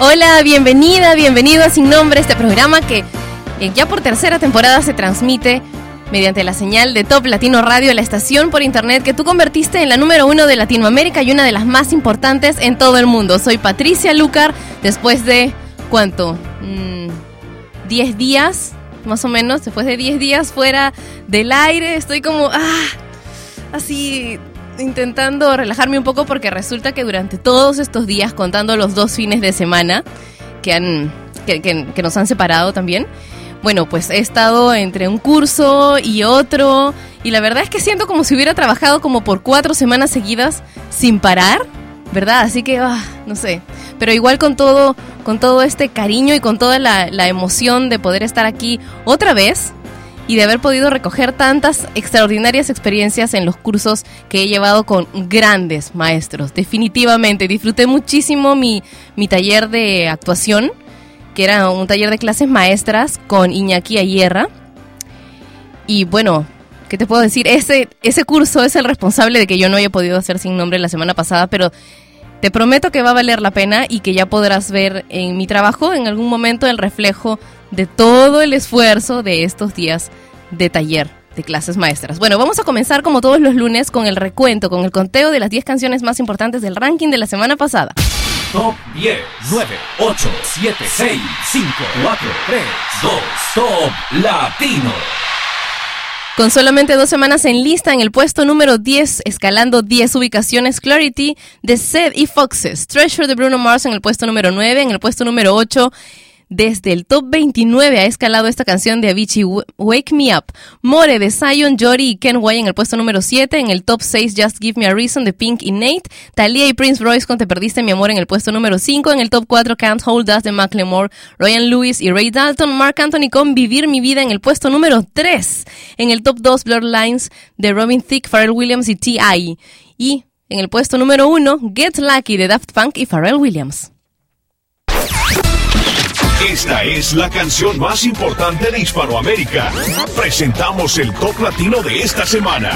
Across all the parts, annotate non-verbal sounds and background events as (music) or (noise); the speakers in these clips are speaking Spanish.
Hola, bienvenida, bienvenido a Sin Nombre, este programa que eh, ya por tercera temporada se transmite mediante la señal de Top Latino Radio, la estación por internet que tú convertiste en la número uno de Latinoamérica y una de las más importantes en todo el mundo. Soy Patricia Lucar, después de, ¿cuánto? Mm, ¿10 días? Más o menos, después de 10 días fuera del aire, estoy como, ah, así intentando relajarme un poco porque resulta que durante todos estos días, contando los dos fines de semana que, han, que, nos han separado también, bueno, pues he estado entre un curso y otro y la verdad es que siento como si hubiera trabajado como por cuatro semanas seguidas sin parar, ¿verdad? Así que, ah, no sé, pero igual con todo, con todo este cariño y con toda la emoción de poder estar aquí otra vez y de haber podido recoger tantas extraordinarias experiencias en los cursos que he llevado con grandes maestros. Definitivamente, disfruté muchísimo mi, mi taller de actuación que era un taller de clases maestras con Iñaki Ayerra. Y bueno, ¿qué te puedo decir? Ese, ese curso es el responsable de que yo no haya podido hacer sin nombre la semana pasada, pero te prometo que va a valer la pena y que ya podrás ver en mi trabajo en algún momento el reflejo de todo el esfuerzo de estos días de taller de clases maestras. Bueno, vamos a comenzar como todos los lunes con el recuento, con el conteo de las 10 canciones más importantes del ranking de la semana pasada. Top 10, 9, 8, 7, 6, 5, 4, 3, 2, Top Latino. Con solamente dos semanas en lista, en el puesto número 10, escalando 10 ubicaciones, Clarity de Seth y Foxes. Treasure de Bruno Mars en el puesto número 9, en el puesto número 8. Desde el top 29 ha escalado esta canción de Avicii, Wake Me Up. More de Zion, Jory y Ken White en el puesto número 7. En el top 6, Just Give Me a Reason de Pink y Nate. Talia y Prince Royce con Te Perdiste Mi Amor en el puesto número 5. En el top 4, Can't Hold Us de Macklemore, Ryan Lewis y Ray Dalton. Mark Anthony con Vivir Mi Vida en el puesto número 3. En el top 2, Blurred Lines de Robin Thicke, Pharrell Williams y T.I. Y en el puesto número 1, Get Lucky de Daft Punk y Pharrell Williams. Esta es la canción más importante de Hispanoamérica. Presentamos el top latino de esta semana.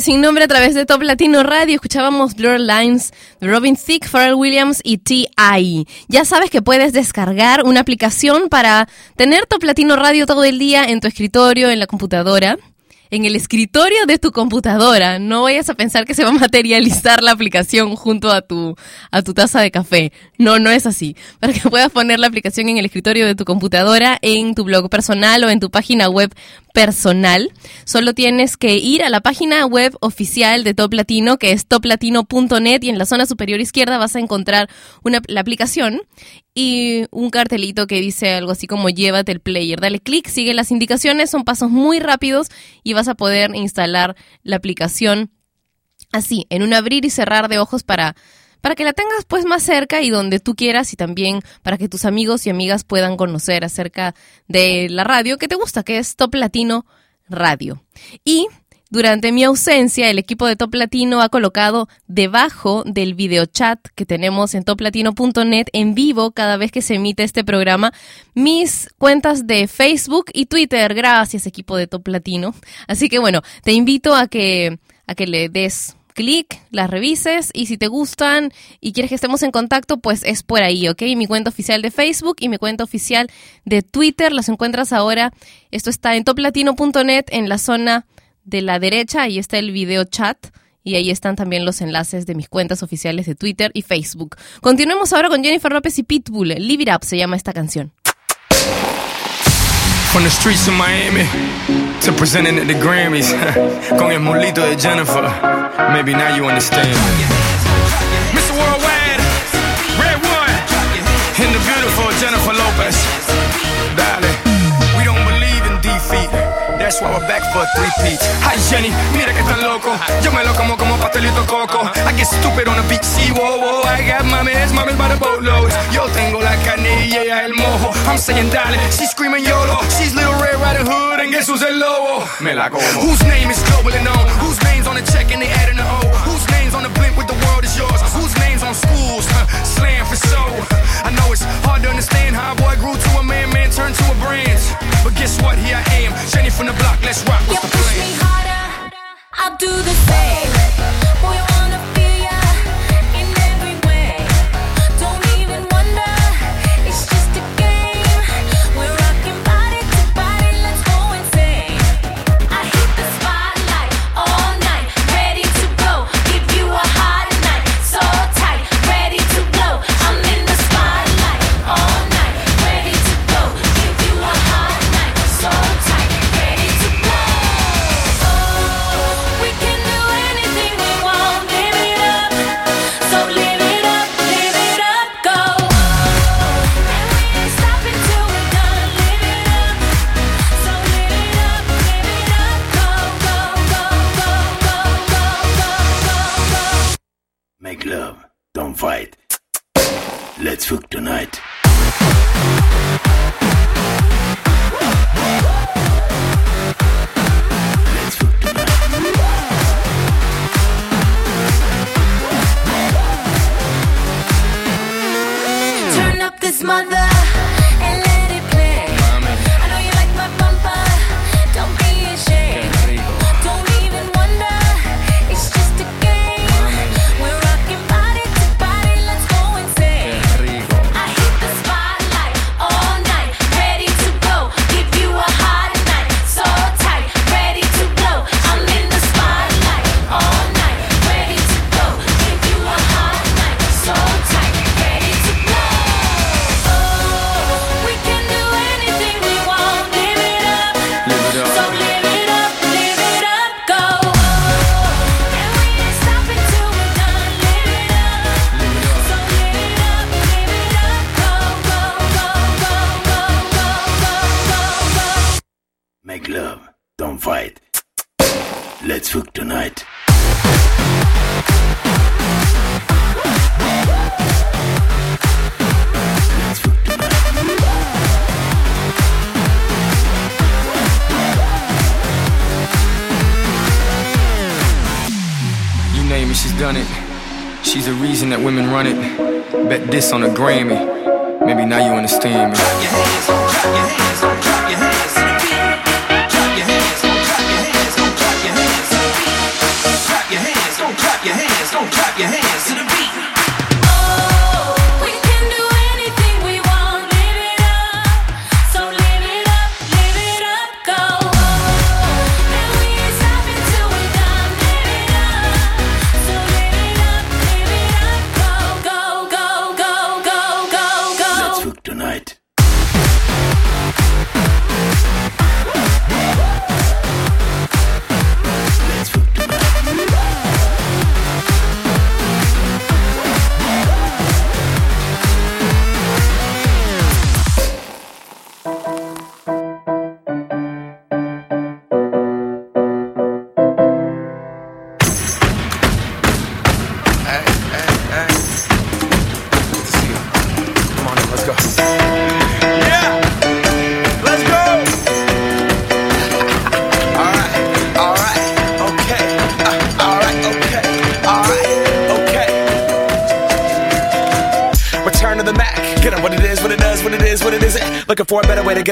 Sin Nombre a través de Top Latino Radio. Escuchábamos Blur Lines de Robin Thicke, Pharrell Williams y T.I. Ya sabes que puedes descargar una aplicación para tener Top Latino Radio todo el día en tu escritorio, en la computadora en el escritorio de tu computadora. No vayas a pensar que se va a materializar la aplicación junto a tu, a tu taza de café. No, no es así. Para que puedas poner la aplicación en el escritorio de tu computadora, en tu blog personal o en tu página web personal. Solo tienes que ir a la página web oficial de Top Latino, que es toplatino.net, y en la zona superior izquierda vas a encontrar una, la aplicación y un cartelito que dice algo así como llévate el player. Dale clic, sigue las indicaciones, son pasos muy rápidos y vas a poder instalar la aplicación así, en un abrir y cerrar de ojos para para que la tengas pues más cerca y donde tú quieras y también para que tus amigos y amigas puedan conocer acerca de la radio que te gusta, que es Top Latino Radio. Y durante mi ausencia, el equipo de Top Latino ha colocado debajo del videochat que tenemos en toplatino.net en vivo cada vez que se emite este programa mis cuentas de Facebook y Twitter. Gracias, equipo de Top Latino. Así que bueno, te invito a que, a que le des clic, las revises y si te gustan y quieres que estemos en contacto, pues es por ahí, ¿ok? Mi cuenta oficial de Facebook y mi cuenta oficial de Twitter las encuentras ahora. Esto está en toplatino.net en la zona de la derecha, ahí está el video chat. Y ahí están también los enlaces de mis cuentas oficiales de Twitter y Facebook. Continuemos ahora con Jennifer López y Pitbull. Live It Up se llama esta canción. From the streets of Miami to presenting at the Grammys (laughs) con el mulito de Jennifer. Maybe now you understand. Mr. Worldwide, Red One, and the beautiful Jennifer Lopez. That's why we're back for a three-peat. Hi Jenny, mira que tan loco. Yo me lo como como pastelito coco. I get stupid on the beach, see, whoa, whoa. I got mames, mames by the boatloads. Yo tengo la carne y ella el mojo. I'm saying dale, she's screaming YOLO. She's Little Red Riding Hood and guess who's el lobo? Me la como. Whose name is globally known? Whose name's on the check and they adding the O? Whose name's on the blimp with the world is yours? Whose name's on schools? Huh, Slam for so. I know it's hard to understand how a boy grew to a man, man turned to a brand. But guess what? Here I am, Jenny from the block. Let's rock. You What's the push plan? me harder, I'll do the same. Boy, wanna fight. Let's fuck tonight.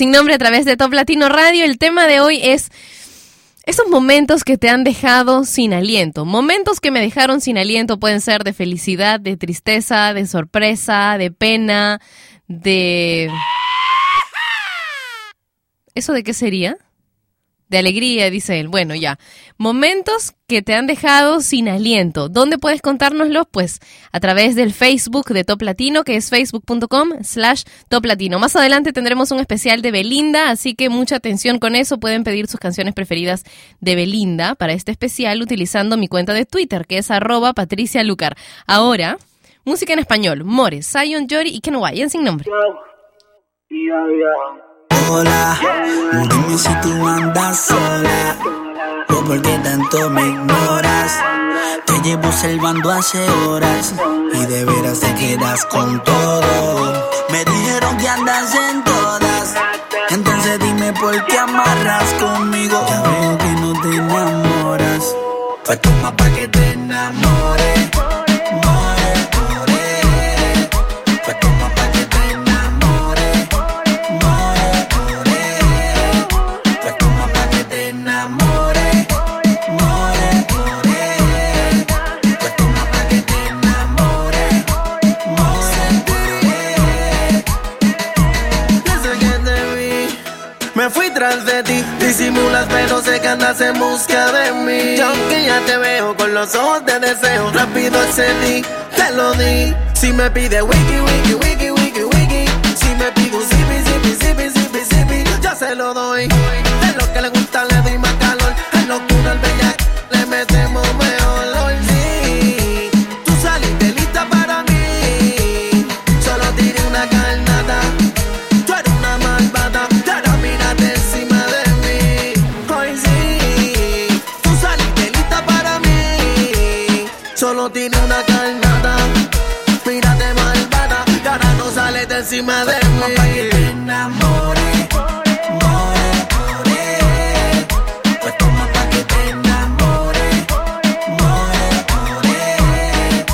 sin nombre a través de Top Latino Radio. El tema de hoy es esos momentos que te han dejado sin aliento. Momentos que me dejaron sin aliento pueden ser de felicidad, de tristeza, de sorpresa, de pena, de... ¿Eso de qué sería? De alegría, dice él. Bueno, ya. Momentos que te han dejado sin aliento. ¿Dónde puedes contárnoslos? Pues a través del Facebook de Top Latino, que es facebook.com slash Top Latino. Más adelante tendremos un especial de Belinda, así que mucha atención con eso. Pueden pedir sus canciones preferidas de Belinda para este especial utilizando mi cuenta de Twitter, que es arroba Patricia Lucar. Ahora, música en español. More, Zion, Jory y Kenway, en sin nombre. Hola, dime si tú andas sola o por qué tanto me ignoras. Te llevo salvando hace horas y de veras te quedas con todo. Me dijeron que andas en todas, entonces dime por qué amarras conmigo. Ya veo que no te enamoras. Pues toma pa' que te enamores. Andas en busca de mí. Y aunque ya te veo con los ojos de deseo, rápido accedí, te lo di. Si me pide wiki, wiki, wiki, wiki, wiki. Si me pide un zipi, zipi, zipi, zipi, zipi, yo se lo doy. Es lo que le gusta, le doy más calor. Es locura, el bella, le metemos Solo tiene una carnada. Mírate malvada, y ahora no sales de encima de mí. pa' que te enamores. More, more. Pues toma pa' que te enamores. More, more.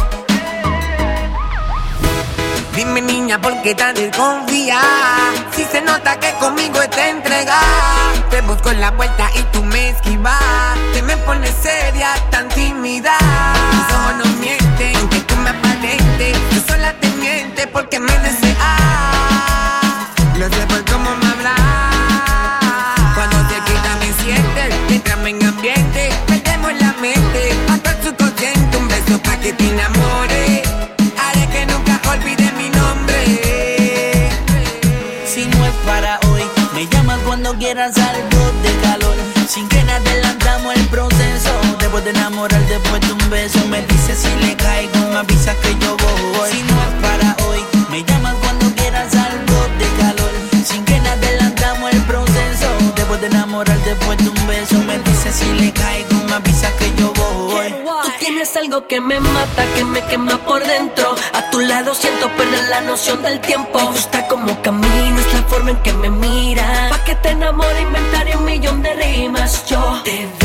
Dime niña, ¿por qué tan desconfía? Si se nota que conmigo está entregada. Te busco en la vuelta y tú me esquivas. Te me pones seria, tan tímida. Tus ojos no mienten, aunque tú me aparentes. Tú sola te mientes porque me deseas Lo sé por cómo me hablas Cuando te quita me sientes Entramos en ambiente, perdemos la mente. Hasta el subconsciente, un beso pa' que te enamores quieras algo de calor. Sin que nada adelantamos el proceso. Después de enamorar, después de un beso, me dices si le caigo, me avisas que yo voy. Si no es para hoy, me llamas cuando quieras algo de calor. Sin que nada adelantamos el proceso. Después de enamorar, después de un beso, me dices si le caigo, me avisas que yo voy. Tú tienes algo que me mata, que me quema por dentro. A tu lado siento perder la noción del tiempo. Me gusta como caminas, la forma en que me miras. Pa' que te enamore, Damn.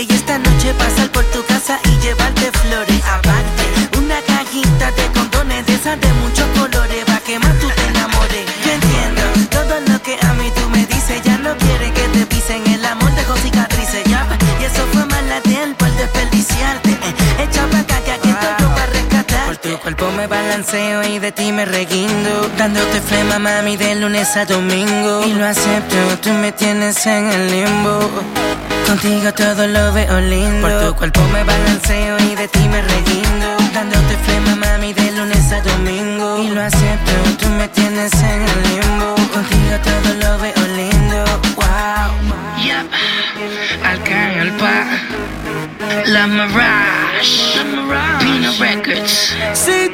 Y esta noche pasar por tu casa y llevarte flores. Aparte, una cajita de condones de esas de muchos colores pa' que más tú te enamores. Yo entiendo todo lo que a mí tú me dices. Ya no quiere que te pisen el amor dejó cicatrices. Ya, y eso fue mala tiempo al desperdiciarte. Echa pa' acá que aquí estoy yo pa' rescatar. Por tu cuerpo me balanceo y de ti me reguindo. Dándote flema, mami, de lunes a domingo. Y lo acepto, tú me tienes en el limbo. Contigo todo lo veo lindo. Por tu cuerpo me balanceo y de ti me reguindo. Dándote flema, mami, de lunes a domingo. Y lo acepto, tú me tienes en el limbo. Contigo todo lo veo lindo. Wow. Yep. Alpa. La Mirage. La Mirage. Pino Records. Sí,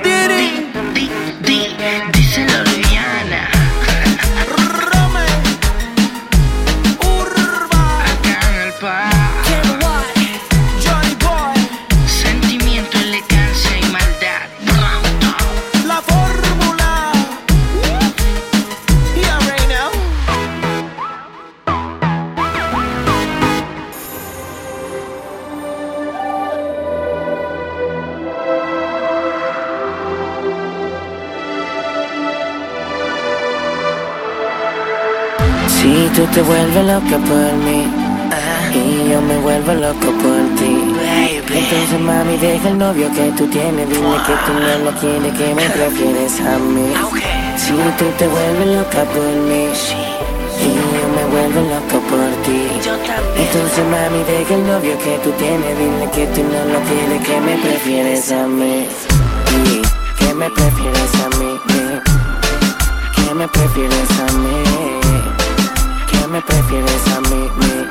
tú te vuelves loca por mí y yo me vuelvo loco por ti. Entonces mami deja el novio que tú tienes, dile que tú no lo quieres, que me prefieres a mí. Si tú te vuelves loca por mí y yo me vuelvo loco por ti. Entonces mami deja el novio que tú tienes, dile que tú no lo quieres, que me prefieres a mí. Que me prefieres a mí. Que me prefieres a mí. Me prefieres a mí, mí.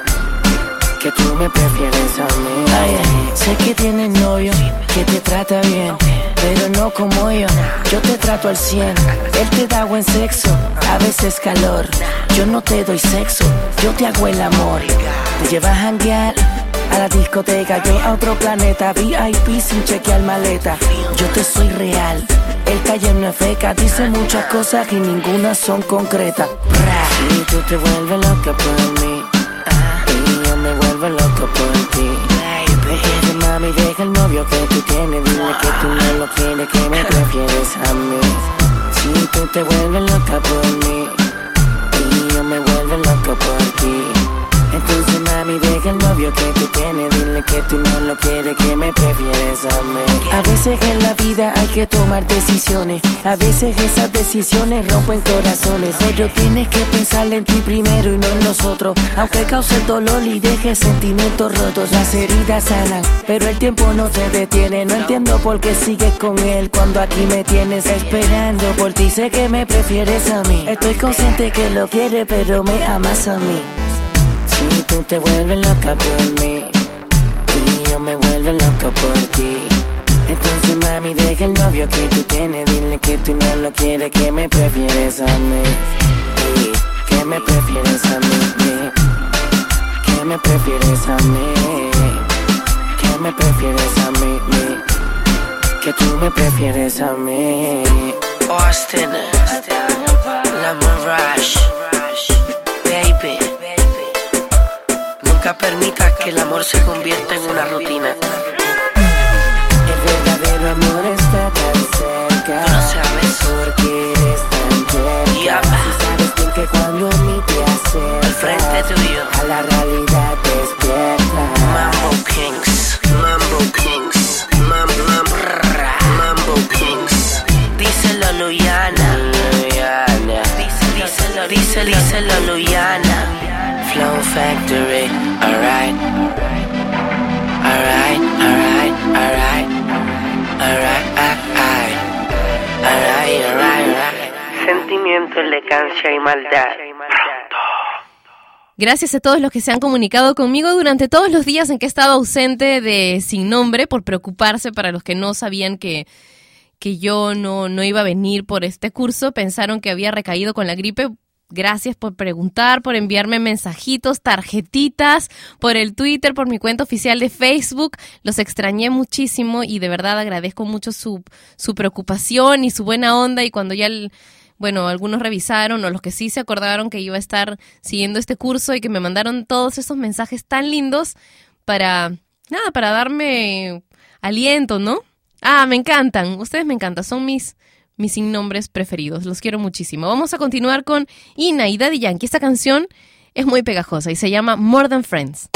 Que tú me prefieres a mí. Ay, sé que tienes novio, que te trata bien, pero no como yo. Yo te trato al 100, él te da buen sexo, a veces calor. Yo no te doy sexo, yo te hago el amor. Te llevas a a la discoteca, yo a otro planeta, VIP sin chequear maleta. Yo te soy real, el calle no es feca, dice muchas cosas y ninguna son concretas. Y tú te vuelves loca por mí, y yo me vuelvo loco por ti. Baby, mami, deja el novio que tú tienes, dile que tú no lo quieres, que me prefieres a mí. Si tú te vuelves loca por mí, y yo me vuelvo loco por ti. Mami deja el novio que tú tienes. Dile que tú no lo quieres, que me prefieres a mí. A veces en la vida hay que tomar decisiones. A veces esas decisiones rompen corazones. Pero tienes que pensar en ti primero y no en nosotros Aunque cause dolor y deje sentimientos rotos Las heridas sanan, pero el tiempo no te detiene. No entiendo por qué sigues con él cuando aquí me tienes esperando por ti. Sé que me prefieres a mí. Estoy consciente que lo quieres pero me amas a mí si tú te vuelves loca por mí y yo me vuelvo loco por ti. Entonces mami deja el novio que tú tienes, dile que tú no lo quieres, que me prefieres a mí. Y que me prefieres a mí. Que me prefieres a mí. Que me prefieres a mí. Que tú me prefieres a mí. Austin, la Mirage, Nunca permitas que el amor se convierta en una rutina. El verdadero amor está tan cerca. No sabes por qué eres tan tierna. Si sabes bien que cuando a mí te acercas, al frente tuyo, a la realidad despierta. Mambo Kings, Mambo Kings, Mam, mam, rrra, Mambo Kings. Díselo, Luyana. Luyana. Díselo, díselo, díselo, Luyana. Flow Factory, alright. Alright, alright, alright. Alright, alright. Alright, alright, alright. Sentimiento, elegancia y maldad. Gracias a todos los que se han comunicado conmigo durante todos los días en que he estado ausente de Sin Nombre por preocuparse para los que no sabían que, que yo no, no iba a venir por este curso. Pensaron que había recaído con la gripe. Gracias por preguntar, por enviarme mensajitos, tarjetitas, por el Twitter, por mi cuenta oficial de Facebook. Los extrañé muchísimo y de verdad agradezco mucho su, su preocupación y su buena onda. Y cuando ya, el- bueno, algunos revisaron o los que sí se acordaron que iba a estar siguiendo este curso y que me mandaron todos esos mensajes tan lindos para, nada, para darme aliento, ¿no? Ah, me encantan, ustedes me encantan, son mis, mis sin nombres preferidos, los quiero muchísimo. Vamos a continuar con Ina y Daddy Yankee. Esta canción es muy pegajosa y se llama More Than Friends.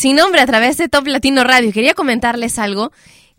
Sin nombre a través de Top Latino Radio. Quería comentarles algo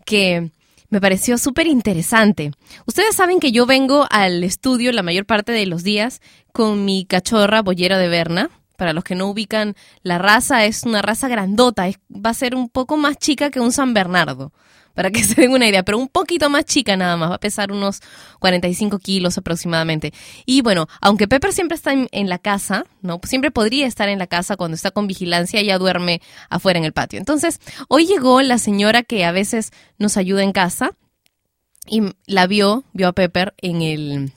que me pareció súper interesante. Ustedes saben que yo vengo al estudio la mayor parte de los días con mi cachorra bollera de Berna. Para los que no ubican, la raza es una raza grandota. es- va a ser un poco más chica que un San Bernardo, para que (laughs) se den una idea, pero un poquito más chica nada más. Va a pesar unos 45 kilos aproximadamente. Y bueno, aunque Pepper siempre está en, en la casa, ¿no? Siempre podría estar en la casa cuando está con vigilancia, ella duerme afuera en el patio. Entonces, hoy llegó la señora que a veces nos ayuda en casa y la vio, vio a Pepper en el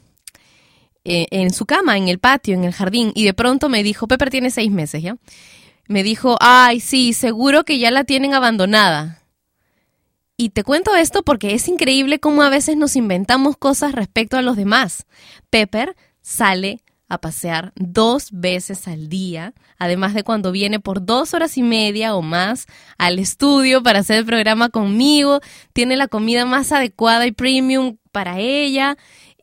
eh, en su cama, en el patio, en el jardín, y de pronto me dijo, Pepper tiene seis meses, ¿ya? Me dijo, ay, sí, seguro que ya la tienen abandonada. Y te cuento esto porque es increíble cómo a veces nos inventamos cosas respecto a los demás. Pepper sale a pasear dos veces al día, además de cuando viene por dos horas y media o más al estudio para hacer el programa conmigo, tiene la comida más adecuada y premium para ella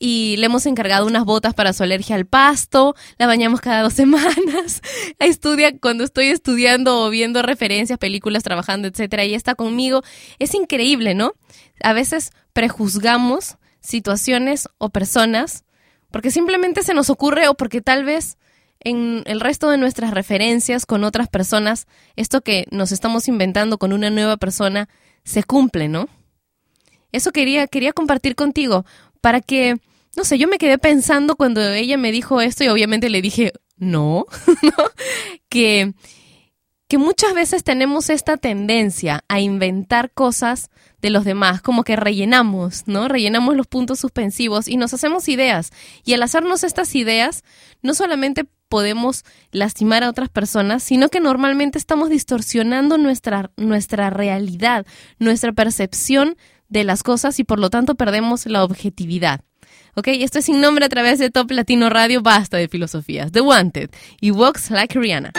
y le hemos encargado unas botas para su alergia al pasto, la bañamos cada dos (laughs) semanas, estudia cuando estoy estudiando o viendo referencias, películas, trabajando, etcétera, ella está conmigo. Es increíble, ¿no? A veces prejuzgamos situaciones o personas porque simplemente se nos ocurre o porque tal vez en el resto de nuestras referencias con otras personas, esto que nos estamos inventando con una nueva persona se cumple, ¿no? Eso quería, quería compartir contigo para que no sé, yo me quedé pensando cuando ella me dijo esto y obviamente le dije, no, (laughs) ¿no? que, que muchas veces tenemos esta tendencia a inventar cosas de los demás, como que rellenamos, ¿no? Rellenamos los puntos suspensivos y nos hacemos ideas. Y al hacernos estas ideas, no solamente podemos lastimar a otras personas, sino que normalmente estamos distorsionando nuestra, nuestra realidad, nuestra percepción de las cosas y por lo tanto perdemos la objetividad. Ok, esto es sin nombre a través de Top Latino Radio, basta de filosofías. The Wanted y Walks Like Rihanna.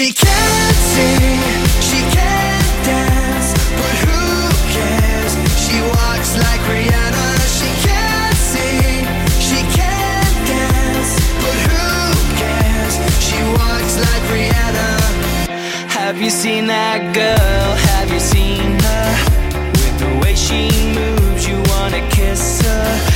She can't sing, she can't dance, but who cares? She walks like Rihanna. She can't sing, she can't dance, but who cares? She walks like Rihanna. Have you seen that girl? Have you seen her? With the way she moves, you wanna kiss her.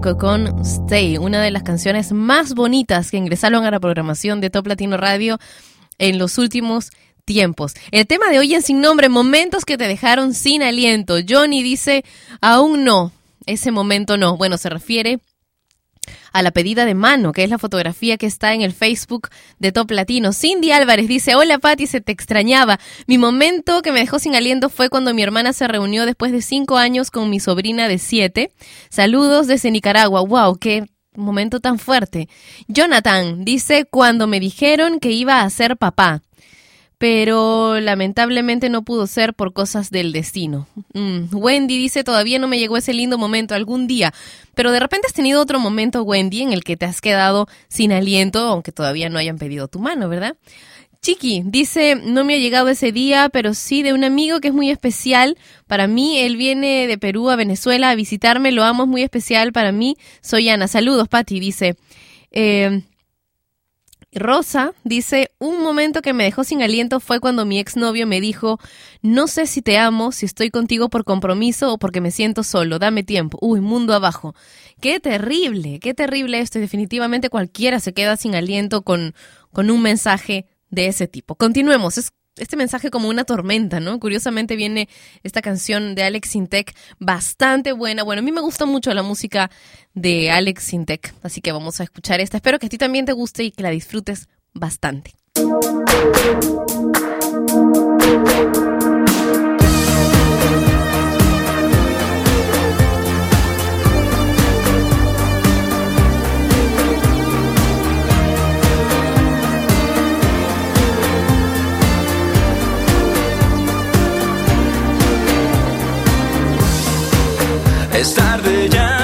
Con Stay, una de las canciones más bonitas que ingresaron a la programación de Top Latino Radio en los últimos tiempos. El tema de hoy en Sin Nombre, momentos que te dejaron sin aliento. Johnny dice, aún no, ese momento no. Bueno, se refiere a la pedida de mano, que es la fotografía que está en el Facebook de Top Latino. Cindy Álvarez dice, hola Patti, se te extrañaba. Mi momento que me dejó sin aliento fue cuando mi hermana se reunió después de cinco años con mi sobrina de siete. Saludos desde Nicaragua. Wow, qué momento tan fuerte. Jonathan dice, cuando me dijeron que iba a ser papá pero lamentablemente no pudo ser por cosas del destino. Mm, Wendy dice, todavía no me llegó ese lindo momento algún día, pero de repente has tenido otro momento, Wendy, en el que te has quedado sin aliento, aunque todavía no hayan pedido tu mano, ¿verdad? Chiqui dice, no me ha llegado ese día, pero sí de un amigo que es muy especial para mí. Él viene de Perú a Venezuela a visitarme, lo amo, es muy especial para mí. Soy Ana. Saludos, Patti, dice. Eh, Rosa dice, un momento que me dejó sin aliento fue cuando mi exnovio me dijo, no sé si te amo, si estoy contigo por compromiso o porque me siento solo, dame tiempo. Uy, mundo abajo. Qué terrible, qué terrible esto. Definitivamente cualquiera se queda sin aliento con, con un mensaje de ese tipo. Continuemos. Es este mensaje como una tormenta, ¿no? Curiosamente viene esta canción de Alex Sintek bastante buena. Bueno, a mí me gusta mucho la música de Alex Sintek, así que vamos a escuchar esta. Espero que a ti también te guste y que la disfrutes bastante. Es tarde ya.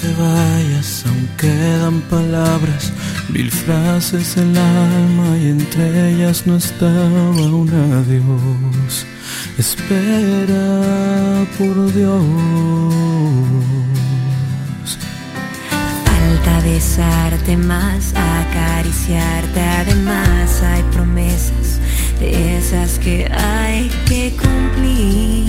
te vayas, aún quedan palabras, mil frases el alma y entre ellas no estaba un adiós. Espera por Dios. Falta besarte más, acariciarte además, hay promesas de esas que hay que cumplir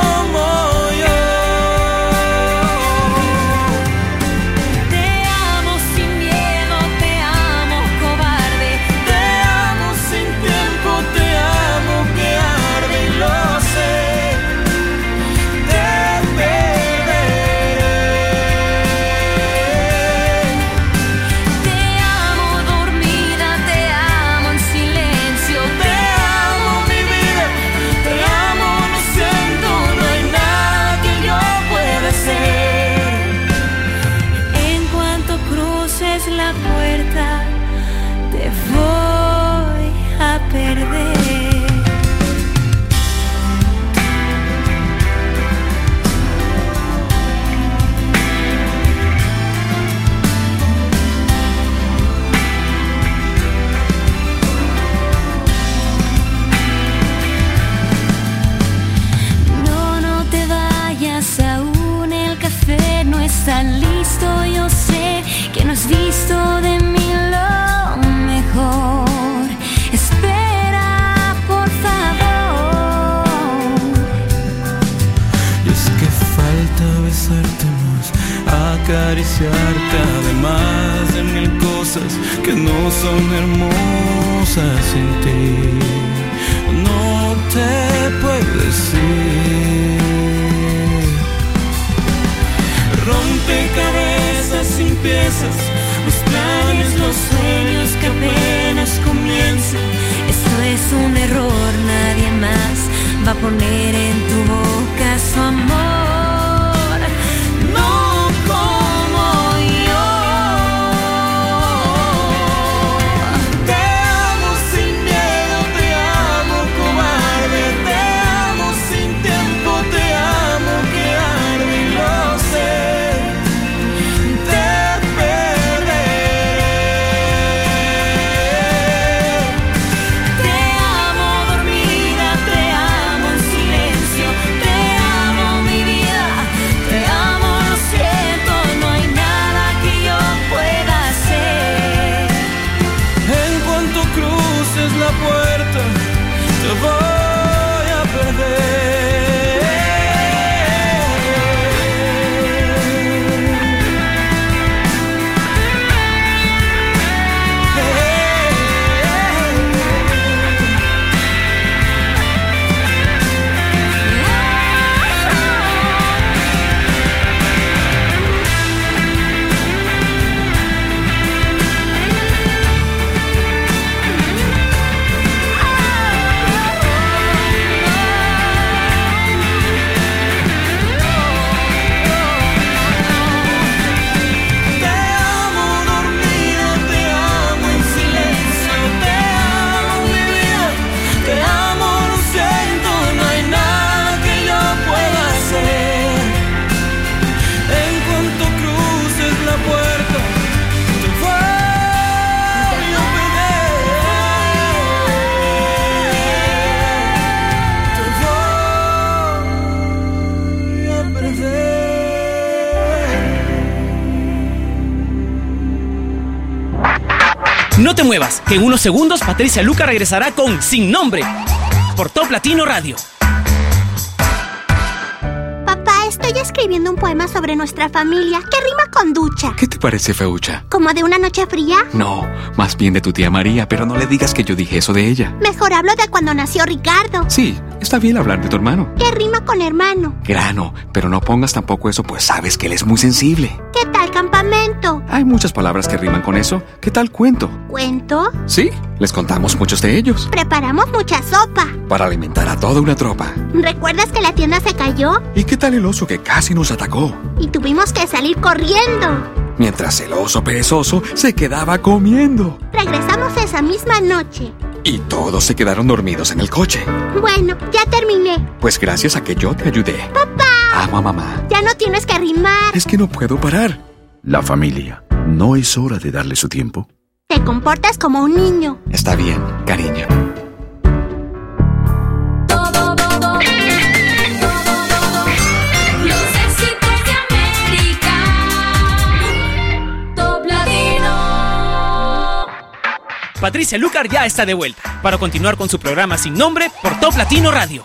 no son hermosas sin ti. No te puedo decir. Rompecabezas sin piezas, los planes, los sueños que apenas comienzan. Esto es un error, nadie más va a poner en tu boca su amor. Muevas, que en unos segundos Patricia Luca regresará con Sin Nombre por Top Latino Radio. Papá, estoy escribiendo un poema sobre nuestra familia que rima con ducha. ¿Qué te parece, Feucha? ¿Como de una noche fría? No, más bien de tu tía María, pero no le digas que yo dije eso de ella. Mejor hablo de cuando nació Ricardo. Sí, está bien hablar de tu hermano. Que rima con hermano. Grano, pero no pongas tampoco eso, pues sabes que él es muy sensible. ¿Qué tal campamento? Hay muchas palabras que riman con eso. ¿Qué tal cuento? ¿Cuento? Sí, les contamos muchos de ellos. Preparamos mucha sopa. Para alimentar a toda una tropa. ¿Recuerdas que la tienda se cayó? ¿Y qué tal el oso que casi nos atacó? Y tuvimos que salir corriendo. Mientras el oso perezoso se quedaba comiendo. Regresamos esa misma noche. Y todos se quedaron dormidos en el coche. Bueno, ya terminé. Pues gracias a que yo te ayudé. Papá, Amo a mamá. ya no tienes que rimar. Es que no puedo parar. La familia. ¿No es hora de darle su tiempo? Te comportas como un niño. Está bien, cariño. Los éxitos de América. Top Latino. Patricia Lucar ya está de vuelta para continuar con su programa Sin Nombre por Top Latino Radio.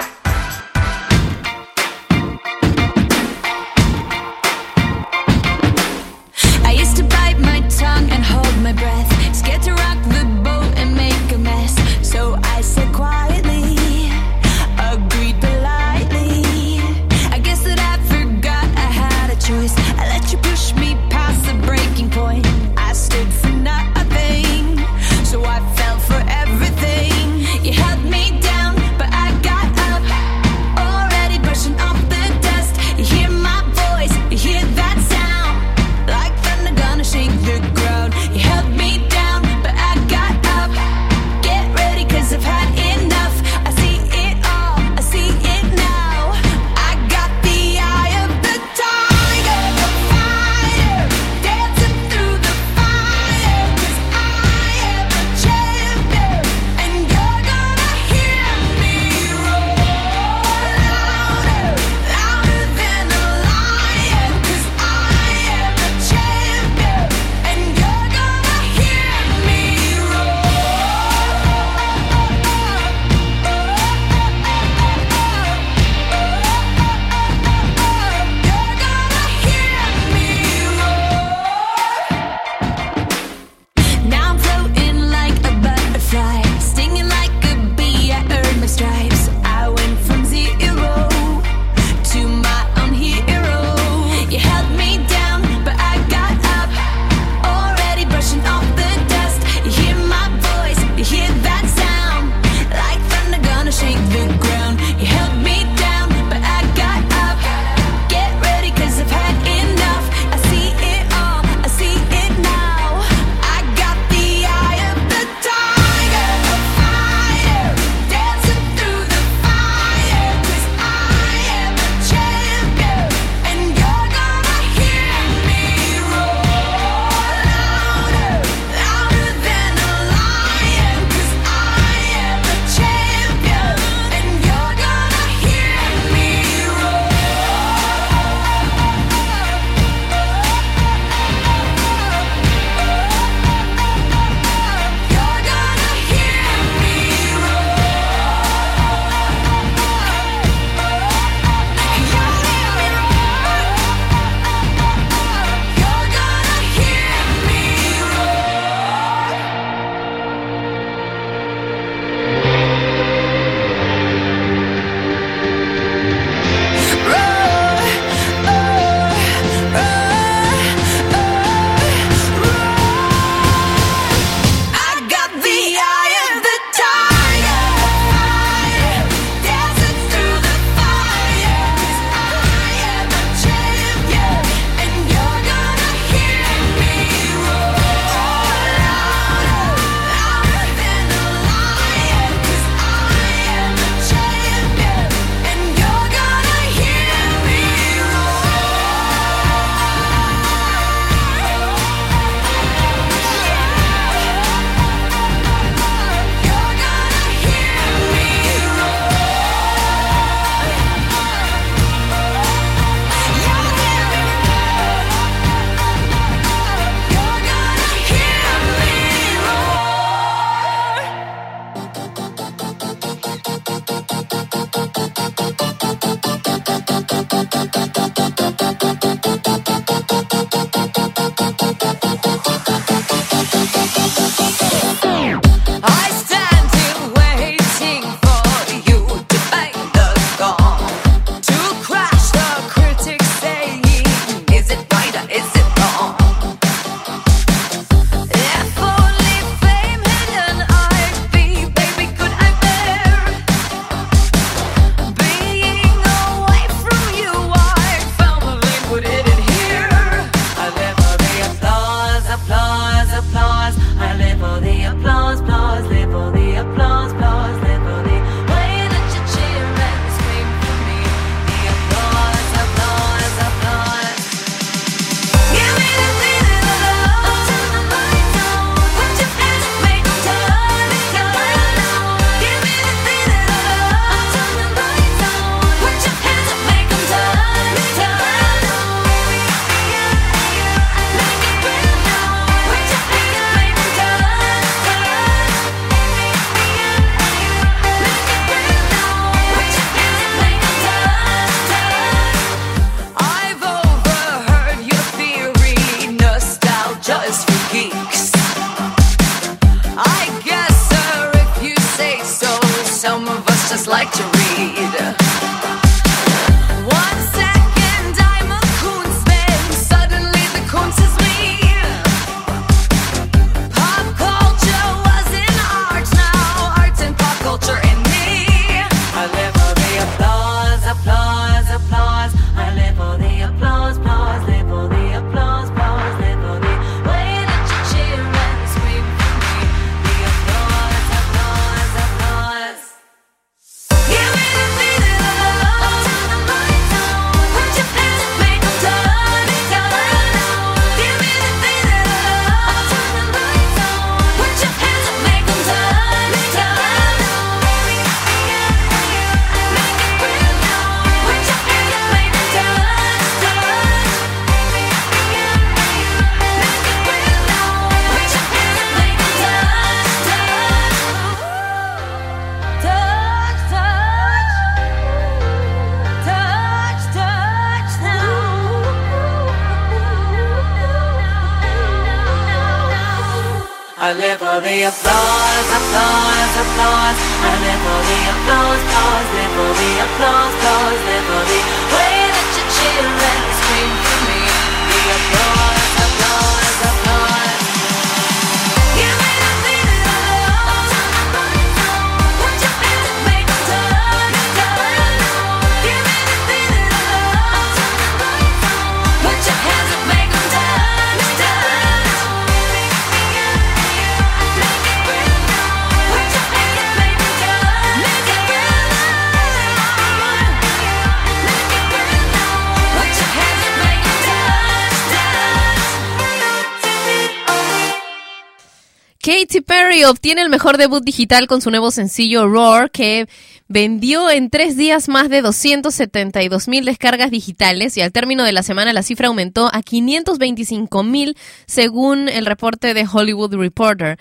Obtiene el mejor debut digital con su nuevo sencillo Roar, que vendió en tres días más de 272 mil descargas digitales y al término de la semana la cifra aumentó a 525 mil según el reporte de Hollywood Reporter.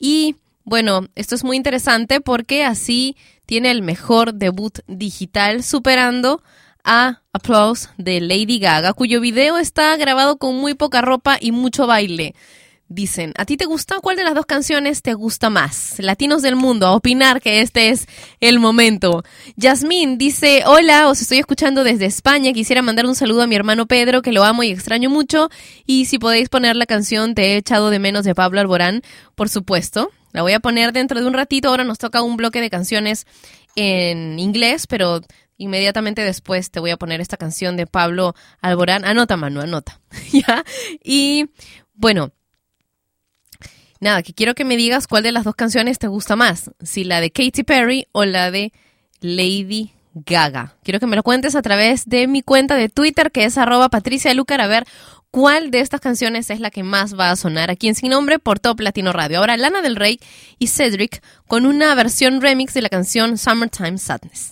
Y bueno, esto es muy interesante porque así tiene el mejor debut digital superando a Applause de Lady Gaga, cuyo video está grabado con muy poca ropa y mucho baile. Dicen, ¿a ti te gusta? ¿Cuál de las dos canciones te gusta más? Latinos del mundo, a opinar que este es el momento. Yasmín dice, hola, os estoy escuchando desde España. Quisiera mandar un saludo a mi hermano Pedro, que lo amo y extraño mucho. Y si podéis poner la canción Te he echado de menos de Pablo Alborán, por supuesto. La voy a poner dentro de un ratito. Ahora nos toca un bloque de canciones en inglés, pero inmediatamente después te voy a poner esta canción de Pablo Alborán. Anota, Manu, anota. (laughs) ¿Ya? Y bueno, nada, que quiero que me digas cuál de las dos canciones te gusta más, si la de Katy Perry o la de Lady Gaga. Quiero que me lo cuentes a través de mi cuenta de Twitter, que es arroba Patricia Lucar, a ver cuál de estas canciones es la que más va a sonar aquí en Sin Nombre por Top Latino Radio. Ahora Lana del Rey y Cedric con una versión remix de la canción Summertime Sadness.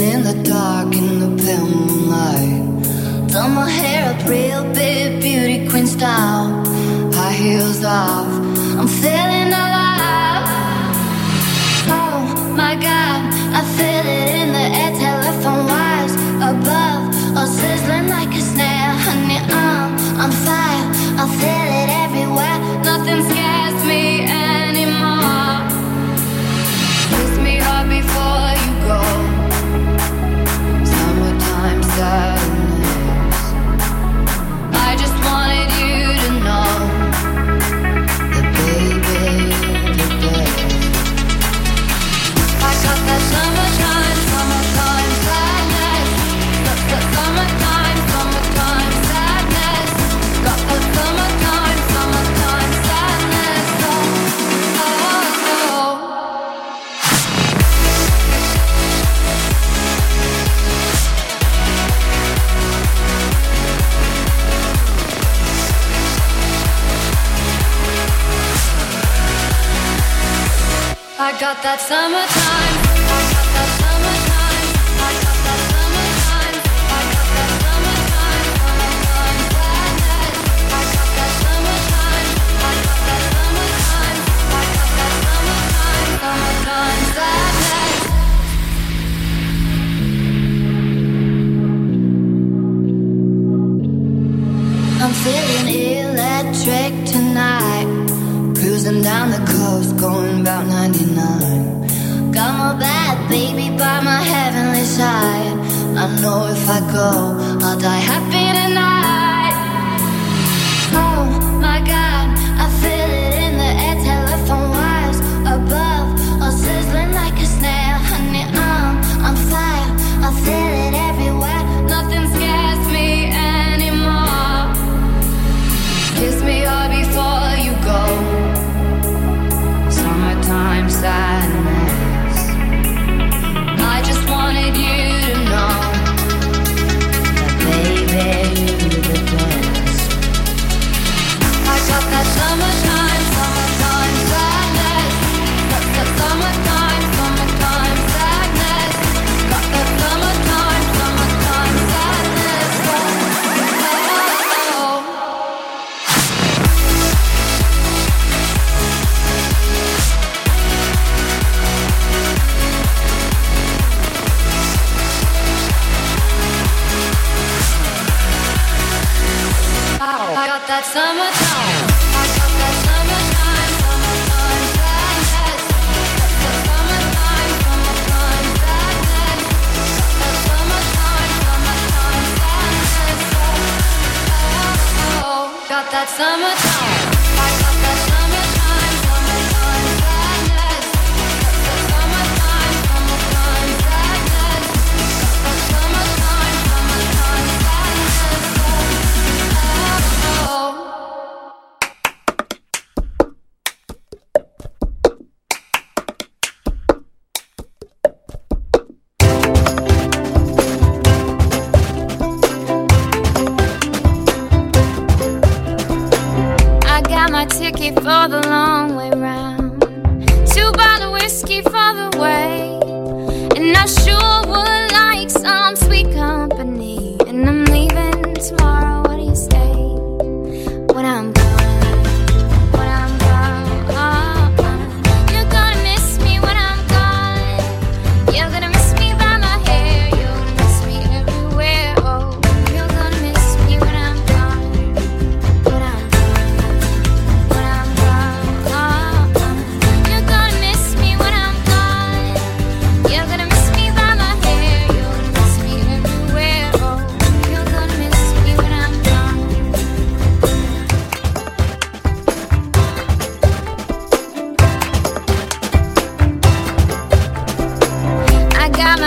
In the dark in the pale moonlight. Done my hair up real big, beauty queen style. High heels off, I'm feeling alive. Oh my God,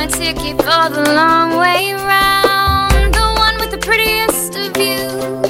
my ticket for the long way round, the one with the prettiest of views.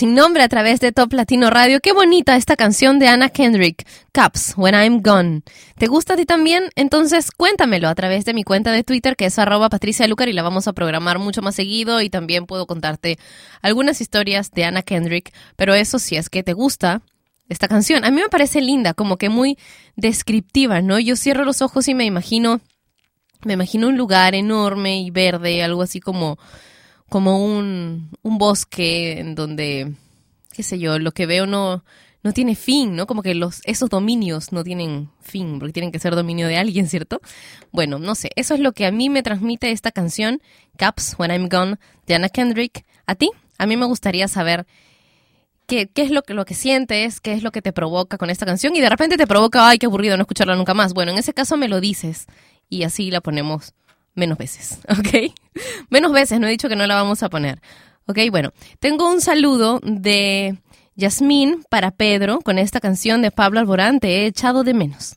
Sin nombre a través de Top Latino Radio. Qué bonita esta canción de Anna Kendrick, Caps, When I'm Gone. ¿Te gusta a ti también? Entonces cuéntamelo a través de mi cuenta de Twitter que es arroba Patricia Lucar y la vamos a programar mucho más seguido y también puedo contarte algunas historias de Anna Kendrick, pero eso sí es que te gusta esta canción. A mí me parece linda, como que muy descriptiva, ¿no? Yo cierro los ojos y me imagino, me imagino un lugar enorme y verde, algo así como como un, un bosque en donde, qué sé yo, lo que veo no, no tiene fin, ¿no? Como que los, esos dominios no tienen fin, porque tienen que ser dominio de alguien, ¿cierto? Bueno, no sé, eso es lo que a mí me transmite esta canción, Caps, When I'm Gone, de Anna Kendrick. ¿A ti? A mí me gustaría saber qué, qué es lo que, lo que sientes, qué es lo que te provoca con esta canción, y de repente te provoca, ay, qué aburrido no escucharla nunca más. Bueno, en ese caso me lo dices, y así la ponemos menos veces, (laughs) ¿ok? Menos veces, no he dicho que no la vamos a poner. Ok, bueno, tengo un saludo de Yasmín para Pedro con esta canción de Pablo Alborán, Te he echado de menos.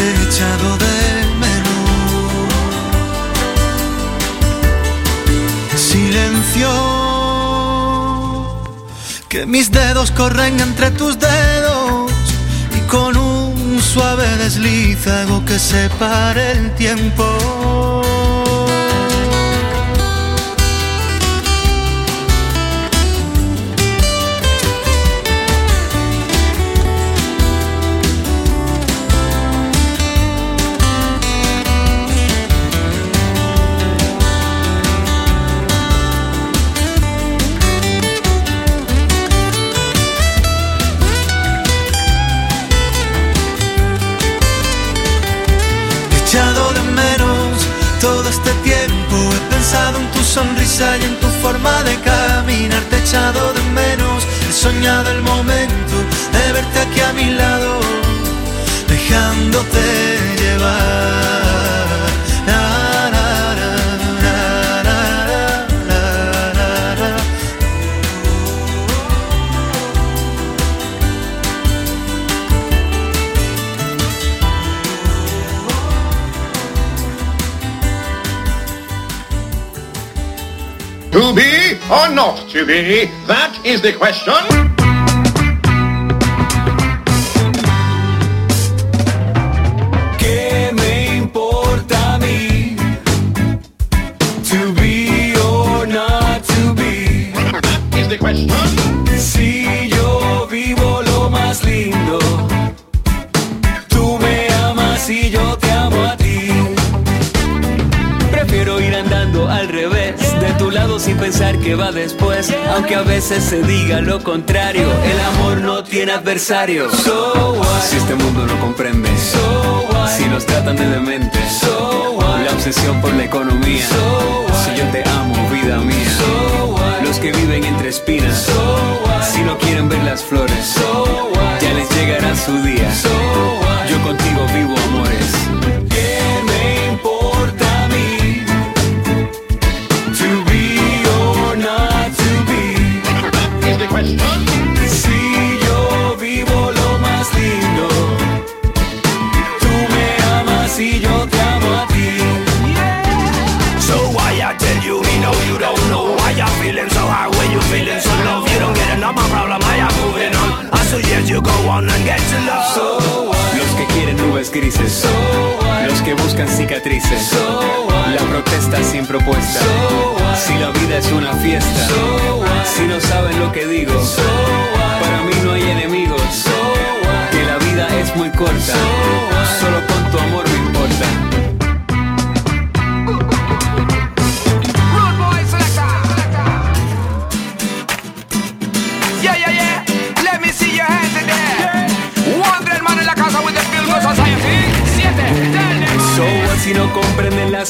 te he echado de menos. Silencio. Que mis dedos corren entre tus dedos y con un suave desliz hago que se pare el tiempo. Y en tu forma de caminar. Te he echado de menos. He soñado el momento to be? That is the question. Adversario. So what? Si este mundo no comprende, so what? Si nos tratan de demente, so what? La obsesión por la economía, so what? Si yo te amo, vida mía, so what? Los que viven entre espinas, so what? Si no quieren ver las flores, so what? Ya les llegará su día, gonna get you love. Los que quieren nubes grises, los que buscan cicatrices, la protesta sin propuesta. Si la vida es una fiesta, si no saben lo que digo, para mí no hay enemigos. Que la vida es muy corta, solo con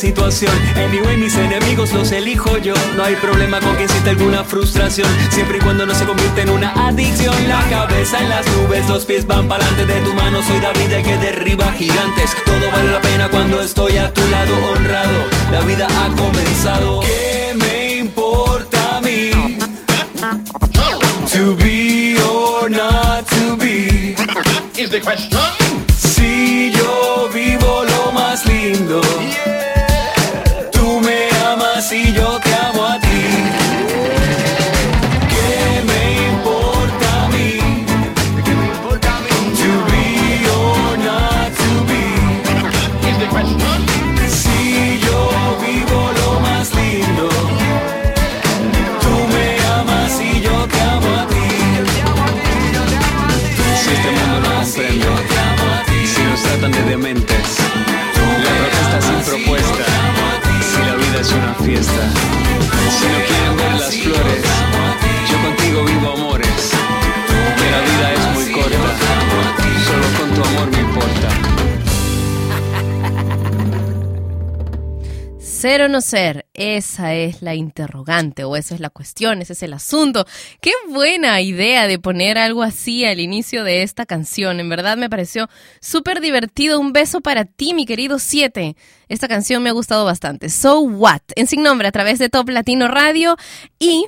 situación. Anyway mis enemigos los elijo yo. No hay problema con quien sienta alguna frustración. Siempre y cuando no se convierta en una adicción. La cabeza en las nubes, los pies van pa'lante. De tu mano Soy David que derriba gigantes. Todo vale la pena cuando estoy a tu lado honrado. La vida ha comenzado. ¿Qué me importa a mí? To be or not to be Is the question? Ser o no ser, esa es la interrogante o esa es la cuestión, ese es el asunto. Qué buena idea de poner algo así al inicio de esta canción. En verdad me pareció súper divertido. Un beso para ti, mi querido 7. Esta canción me ha gustado bastante. So What, en sin nombre a través de Top Latino Radio y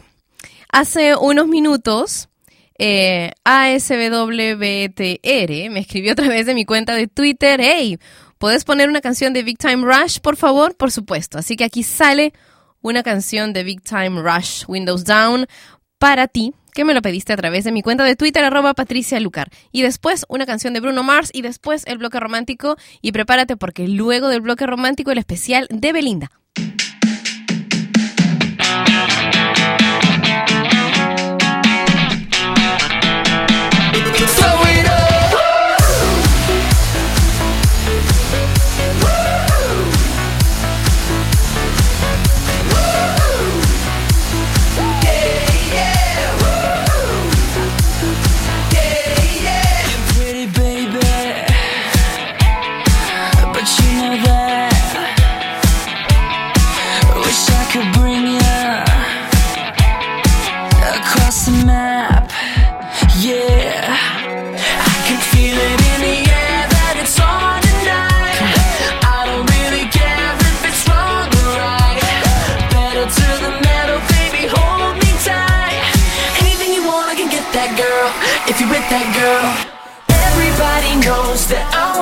hace unos minutos eh, ASWBTR me escribió a través de mi cuenta de Twitter, hey, ¿puedes poner una canción de Big Time Rush, por favor? Por supuesto. Así que aquí sale una canción de Big Time Rush, Windows Down, para ti, que me lo pediste a través de mi cuenta de Twitter, arroba Patricia Lucar. Y después una canción de Bruno Mars y después el bloque romántico. Y prepárate porque luego del bloque romántico el especial de Belinda. Knows that I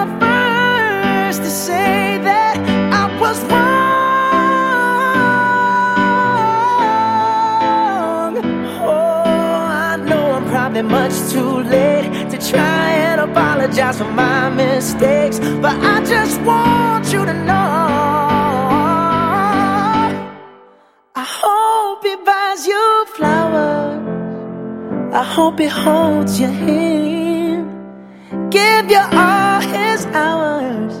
Oh, much too late to try and apologize for my mistakes, but I just want you to know. I hope he buys you flowers. I hope he holds your hand. Give you all his hours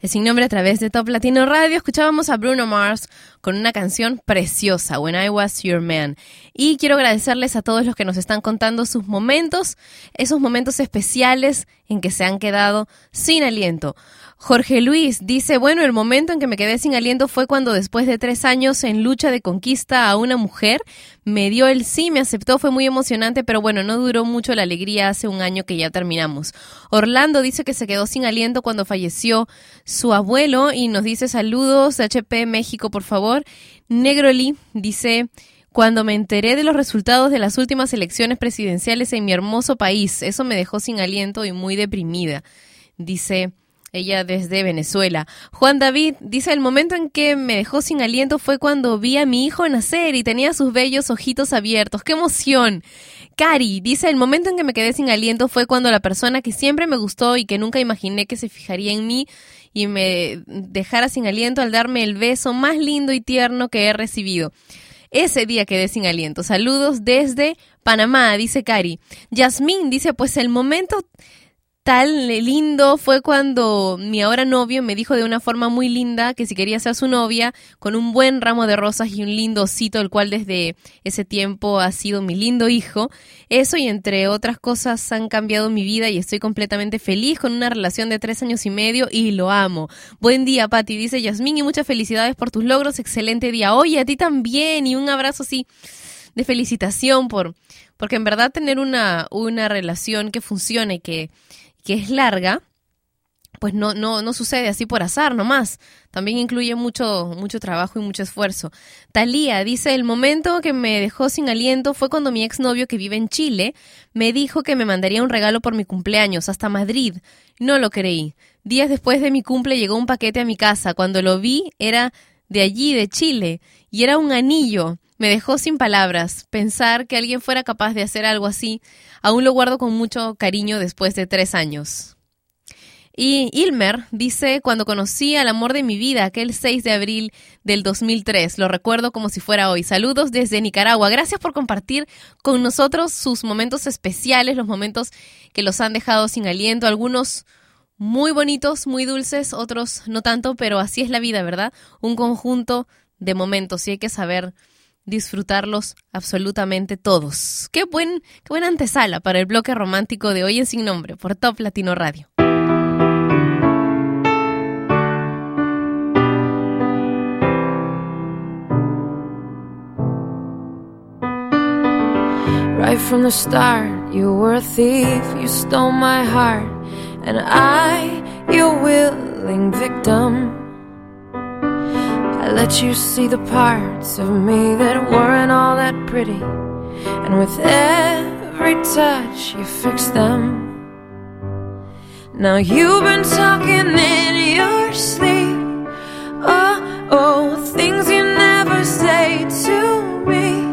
Es sin nombre a través de Top Latino Radio. Escuchábamos a Bruno Mars con una canción preciosa, When I Was Your Man. Y quiero agradecerles a todos los que nos están contando sus momentos, esos momentos especiales en que se han quedado sin aliento. Jorge Luis dice, bueno, el momento en que me quedé sin aliento fue cuando después de tres años en lucha de conquista a una mujer, me dio el sí, me aceptó, fue muy emocionante, pero bueno, no duró mucho la alegría hace un año que ya terminamos. Orlando dice que se quedó sin aliento cuando falleció su abuelo y nos dice saludos, HP México, por favor. Negroli dice... Cuando me enteré de los resultados de las últimas elecciones presidenciales en mi hermoso país, eso me dejó sin aliento y muy deprimida. Dice ella desde Venezuela. Juan David dice, el momento en que me dejó sin aliento fue cuando vi a mi hijo nacer y tenía sus bellos ojitos abiertos. ¡Qué emoción! Cari dice, el momento en que me quedé sin aliento fue cuando la persona que siempre me gustó y que nunca imaginé que se fijaría en mí y me dejara sin aliento al darme el beso más lindo y tierno que he recibido. Ese día quedé sin aliento. Saludos desde Panamá, dice Cari. Yasmín dice, pues el momento tan lindo fue cuando mi ahora novio me dijo de una forma muy linda que si quería ser su novia, con un buen ramo de rosas y un lindo osito, el cual desde ese tiempo ha sido mi lindo hijo. Eso y entre otras cosas han cambiado mi vida y estoy completamente feliz con una relación de tres años y medio y lo amo. Buen día, Patti, dice Yasmín, y muchas felicidades por tus logros. Excelente día. Oye, a ti también, y un abrazo así de felicitación por, porque en verdad tener una, una relación que funcione que, que es larga, pues no, no, no sucede así por azar nomás. También incluye mucho, mucho trabajo y mucho esfuerzo. Talía dice, el momento que me dejó sin aliento fue cuando mi exnovio que vive en Chile me dijo que me mandaría un regalo por mi cumpleaños hasta Madrid. No lo creí. Días después de mi cumple llegó un paquete a mi casa. Cuando lo vi era de allí, de Chile, y era un anillo. Me dejó sin palabras. Pensar que alguien fuera capaz de hacer algo así, aún lo guardo con mucho cariño después de tres años. Y Ilmer dice, cuando conocí al amor de mi vida, aquel 6 de abril del 2003, lo recuerdo como si fuera hoy. Saludos desde Nicaragua. Gracias por compartir con nosotros sus momentos especiales, los momentos que los han dejado sin aliento, algunos muy bonitos, muy dulces, otros no tanto, pero así es la vida, ¿verdad? Un conjunto de momentos y hay que saber disfrutarlos absolutamente todos. Qué buen, qué buena antesala para el bloque romántico de hoy en Sin Nombre por Top Latino Radio. Right from the start, you were a thief, you stole my heart, and I, your willing victim. I let you see the parts of me that weren't all that pretty, and with every touch, you fixed them. Now you've been talking in your sleep. Oh, oh, things you never say to me.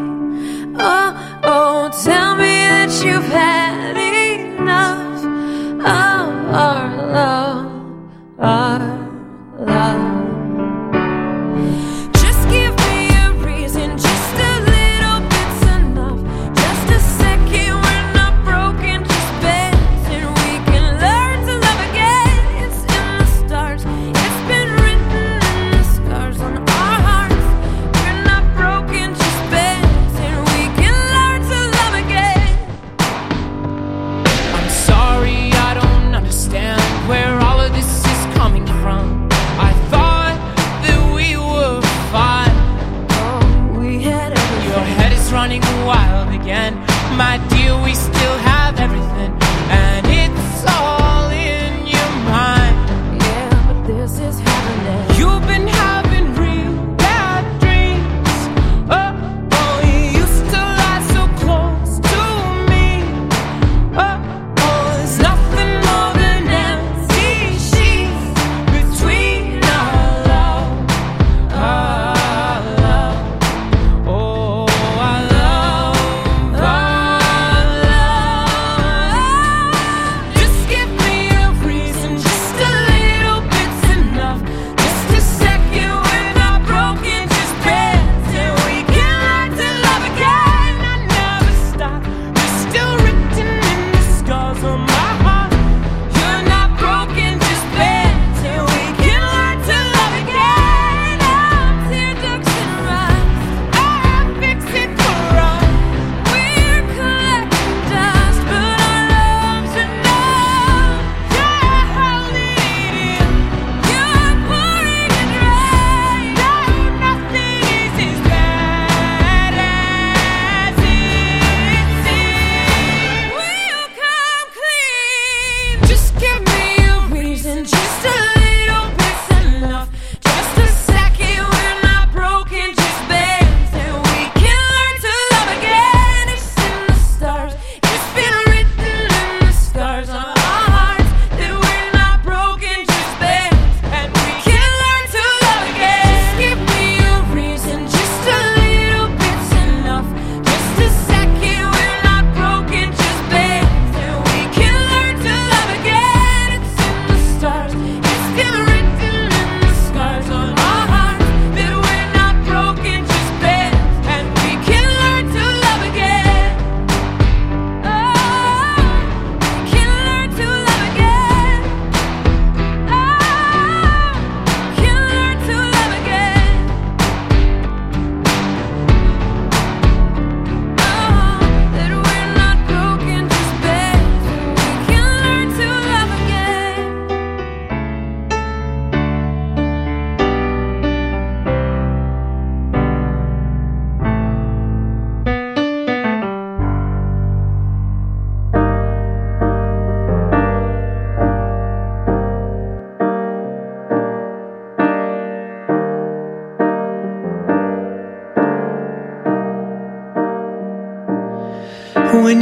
Oh, oh, tell me that you've had enough of our love, our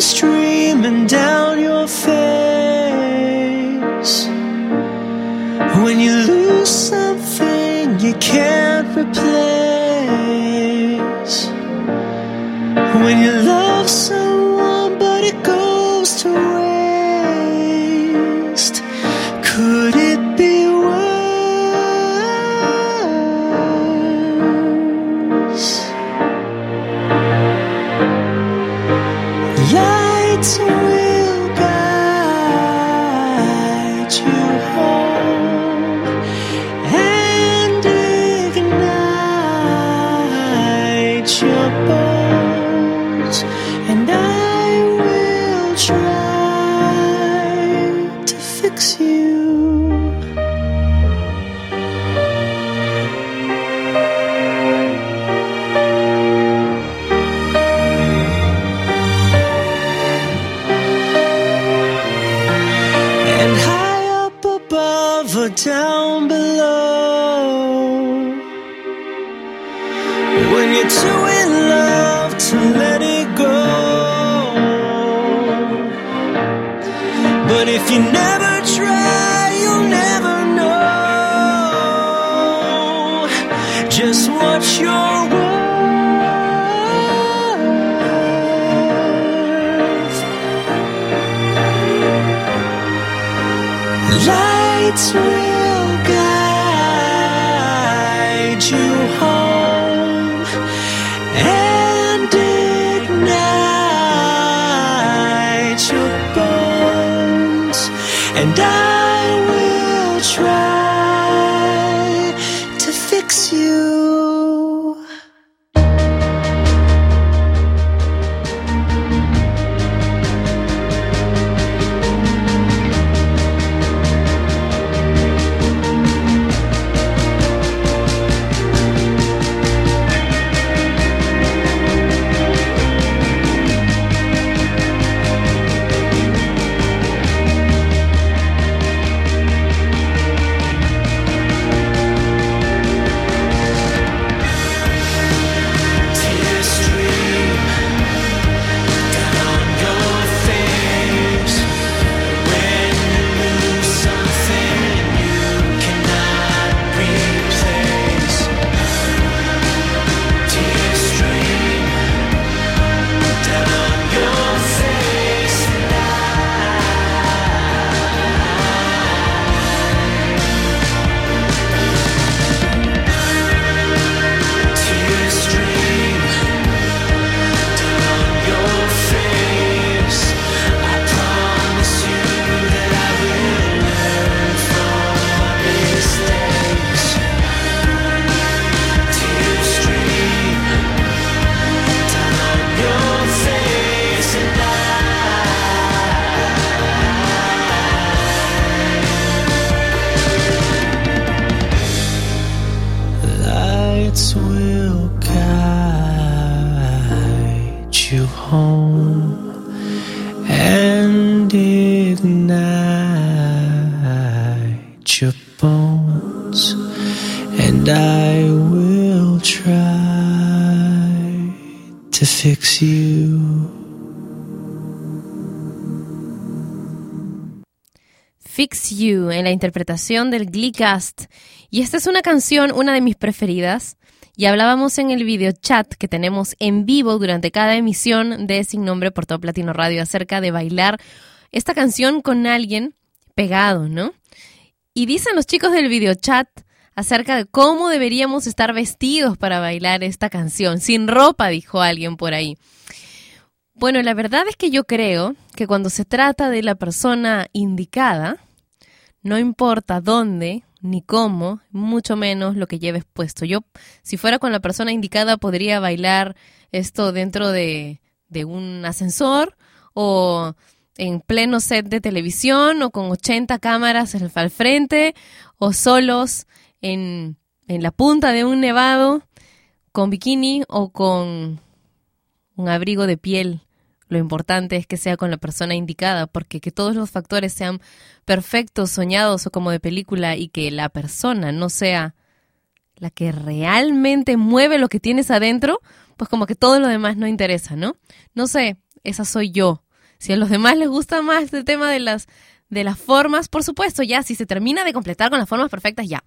streaming down your face. When you lose something you can't replace. When you interpretación del Glee Cast. Y esta es una canción, una de mis preferidas. Y hablábamos en el video chat que tenemos en vivo durante cada emisión de Sin Nombre por Top Latino Radio acerca de bailar esta canción con alguien pegado, ¿no? Y dicen los chicos del video chat acerca de cómo deberíamos estar vestidos para bailar esta canción. Sin ropa, dijo alguien por ahí. Bueno, la verdad es que yo creo que cuando se trata de la persona indicada, no importa dónde ni cómo, mucho menos lo que lleves puesto. Yo, si fuera con la persona indicada, podría bailar esto dentro de, un ascensor o en pleno set de televisión o con 80 cámaras al al frente o solos en, en la punta de un nevado con bikini o con un abrigo de piel. Lo importante es que sea con la persona indicada, porque que todos los factores sean perfectos, soñados o como de película y que la persona no sea la que realmente mueve lo que tienes adentro, pues como que todo lo demás no interesa, ¿no? No sé, esa soy yo. Si a los demás les gusta más el tema de las de las formas, por supuesto, ya si se termina de completar con las formas perfectas ya.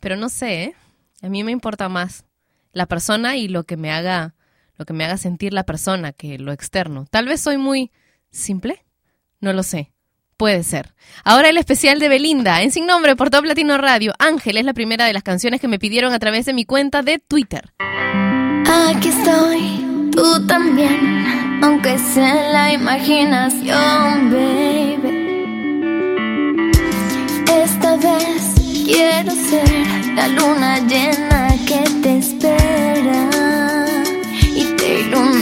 Pero no sé, ¿eh? A mí me importa más la persona y lo que me haga lo que me haga sentir la persona que lo externo. Tal vez soy muy simple, no lo sé. Puede ser. Ahora el especial de Belinda, en Sin Nombre por Top Latino Radio. Ángel es la primera de las canciones que me pidieron a través de mi cuenta de Twitter. Aquí estoy, tú también, aunque sea la imaginación, baby. Esta vez quiero ser la luna llena que te espera y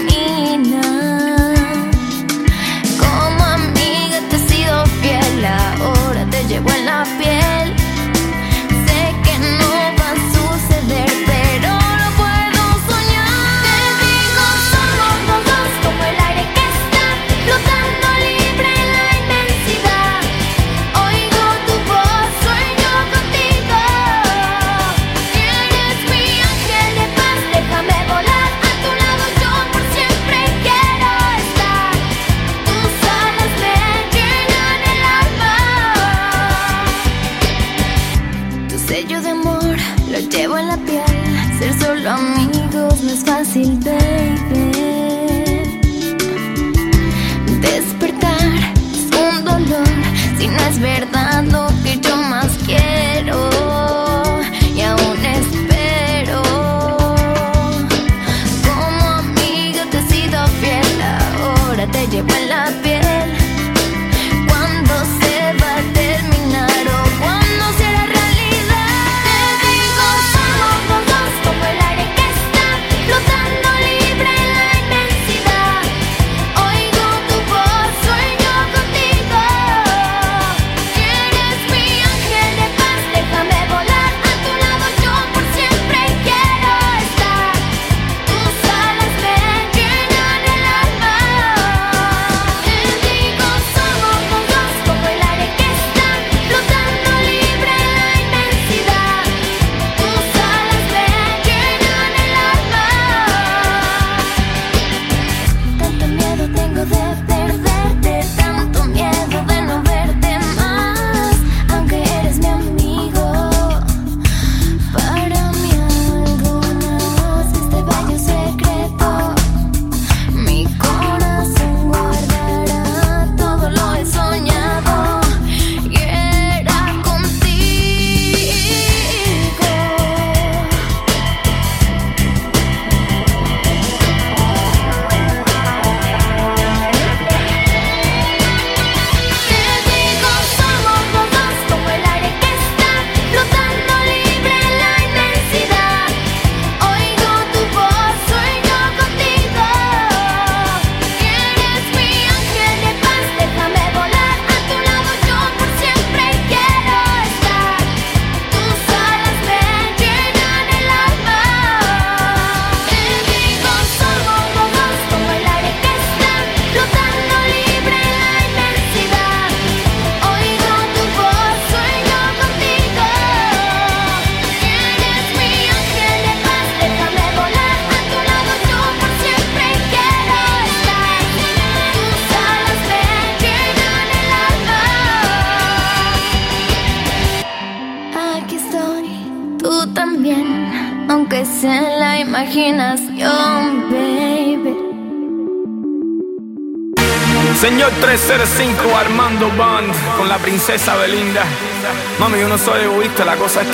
sello de amor lo llevo en la piel. Ser solo amigos no es fácil, baby. Despertar es un dolor si no es verdad lo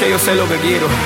que yo sé lo que quiero.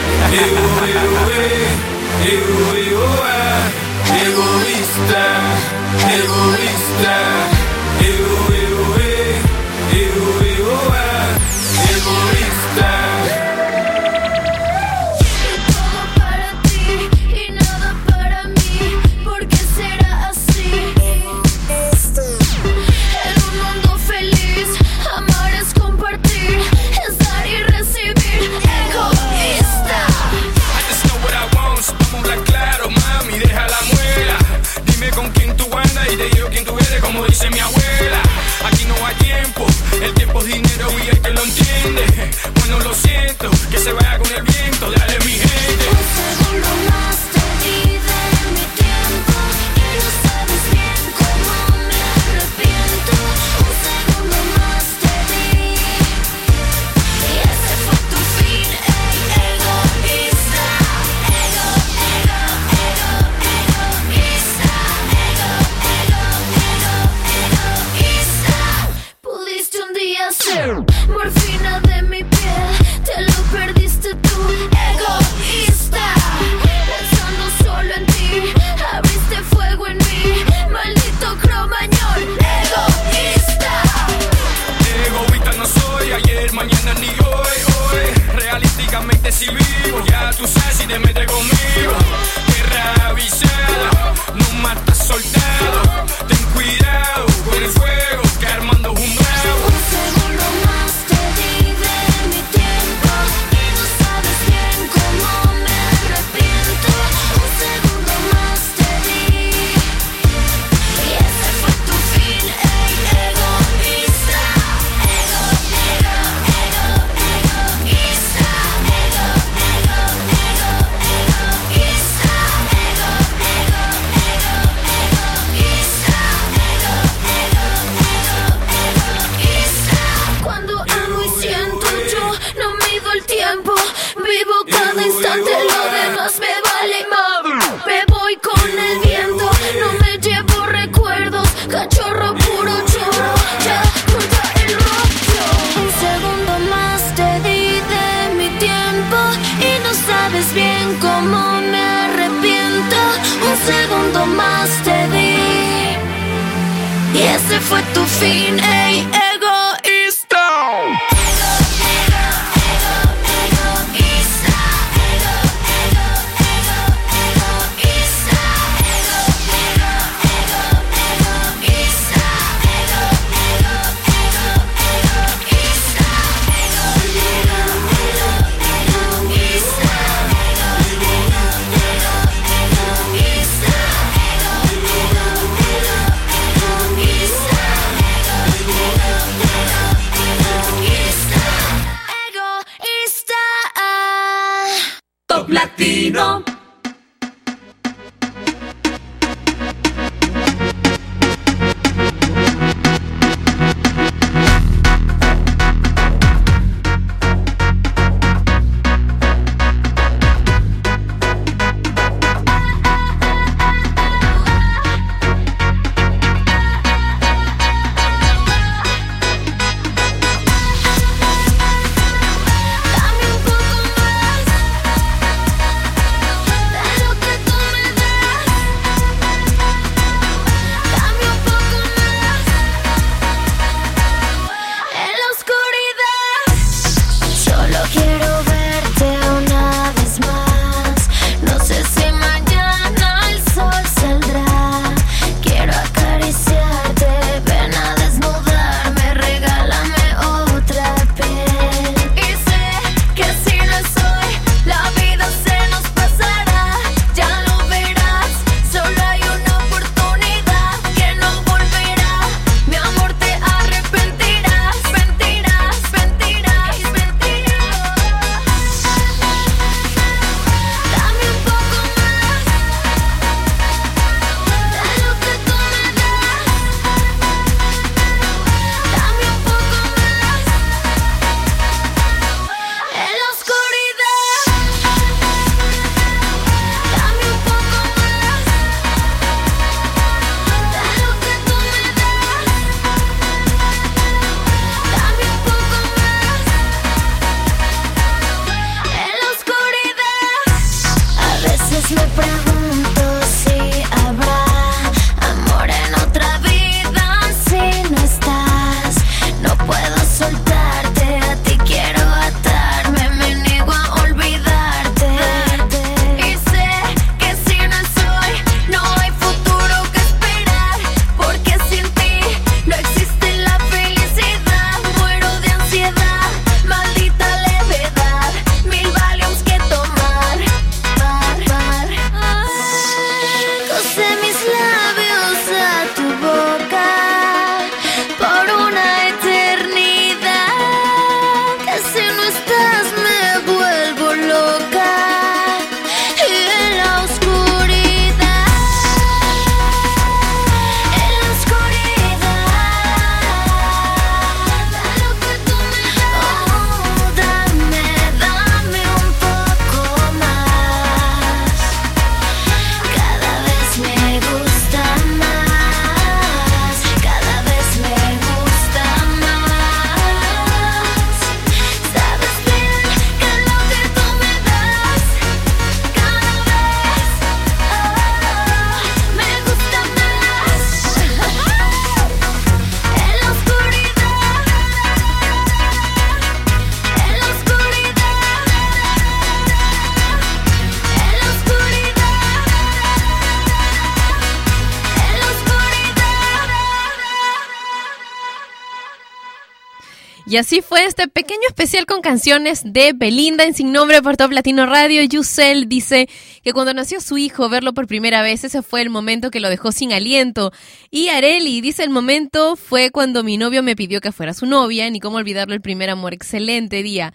Y así fue este pequeño especial con canciones de Belinda en Sin Nombre por Top Latino Radio. Yusel dice que cuando nació su hijo, verlo por primera vez, ese fue el momento que lo dejó sin aliento. Y Areli dice, el momento fue cuando mi novio me pidió que fuera su novia, ni cómo olvidarlo el primer amor. Excelente día.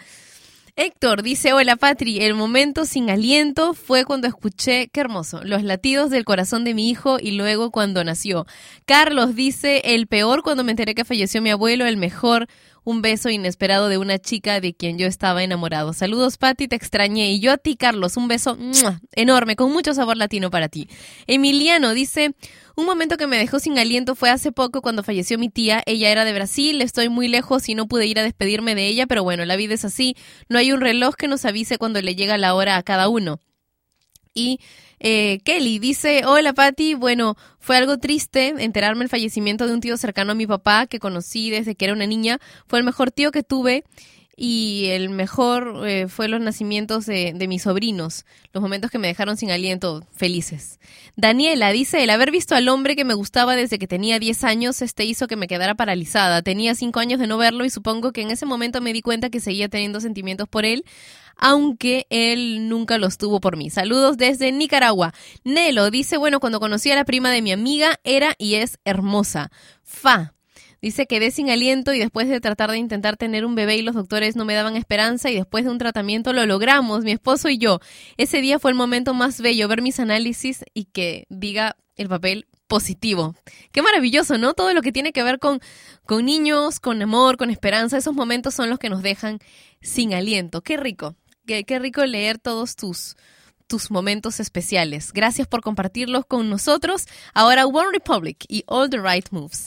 Héctor dice, hola Patri, el momento sin aliento fue cuando escuché, qué hermoso, los latidos del corazón de mi hijo y luego cuando nació. Carlos dice, el peor cuando me enteré que falleció mi abuelo, el mejor, un beso inesperado de una chica de quien yo estaba enamorado. Saludos Pati, te extrañé. Y yo a ti Carlos, un beso enorme, con mucho sabor latino para ti. Emiliano dice, un momento que me dejó sin aliento fue hace poco cuando falleció mi tía. Ella era de Brasil, estoy muy lejos y no pude ir a despedirme de ella, pero bueno, la vida es así. No hay un reloj que nos avise cuando le llega la hora a cada uno. Y eh, Kelly dice, hola Patti, bueno, fue algo triste enterarme el fallecimiento de un tío cercano a mi papá que conocí desde que era una niña. Fue el mejor tío que tuve y el mejor eh, fue los nacimientos de, de mis sobrinos, los momentos que me dejaron sin aliento, felices. Daniela dice, el haber visto al hombre que me gustaba desde que tenía 10 años, este hizo que me quedara paralizada. Tenía 5 años de no verlo y supongo que en ese momento me di cuenta que seguía teniendo sentimientos por él, aunque él nunca los tuvo por mí. Saludos desde Nicaragua. Nelo dice, bueno, cuando conocí a la prima de mi amiga, era y es hermosa. Fa. Dice quedé sin aliento y después de tratar de intentar tener un bebé y los doctores no me daban esperanza y después de un tratamiento lo logramos, mi esposo y yo. Ese día fue el momento más bello, ver mis análisis y que diga el papel positivo. Qué maravilloso, ¿no? Todo lo que tiene que ver con, con niños, con amor, con esperanza, esos momentos son los que nos dejan sin aliento. Qué rico, qué, qué rico leer todos tus, tus momentos especiales. Gracias por compartirlos con nosotros. Ahora One Republic y All the Right Moves.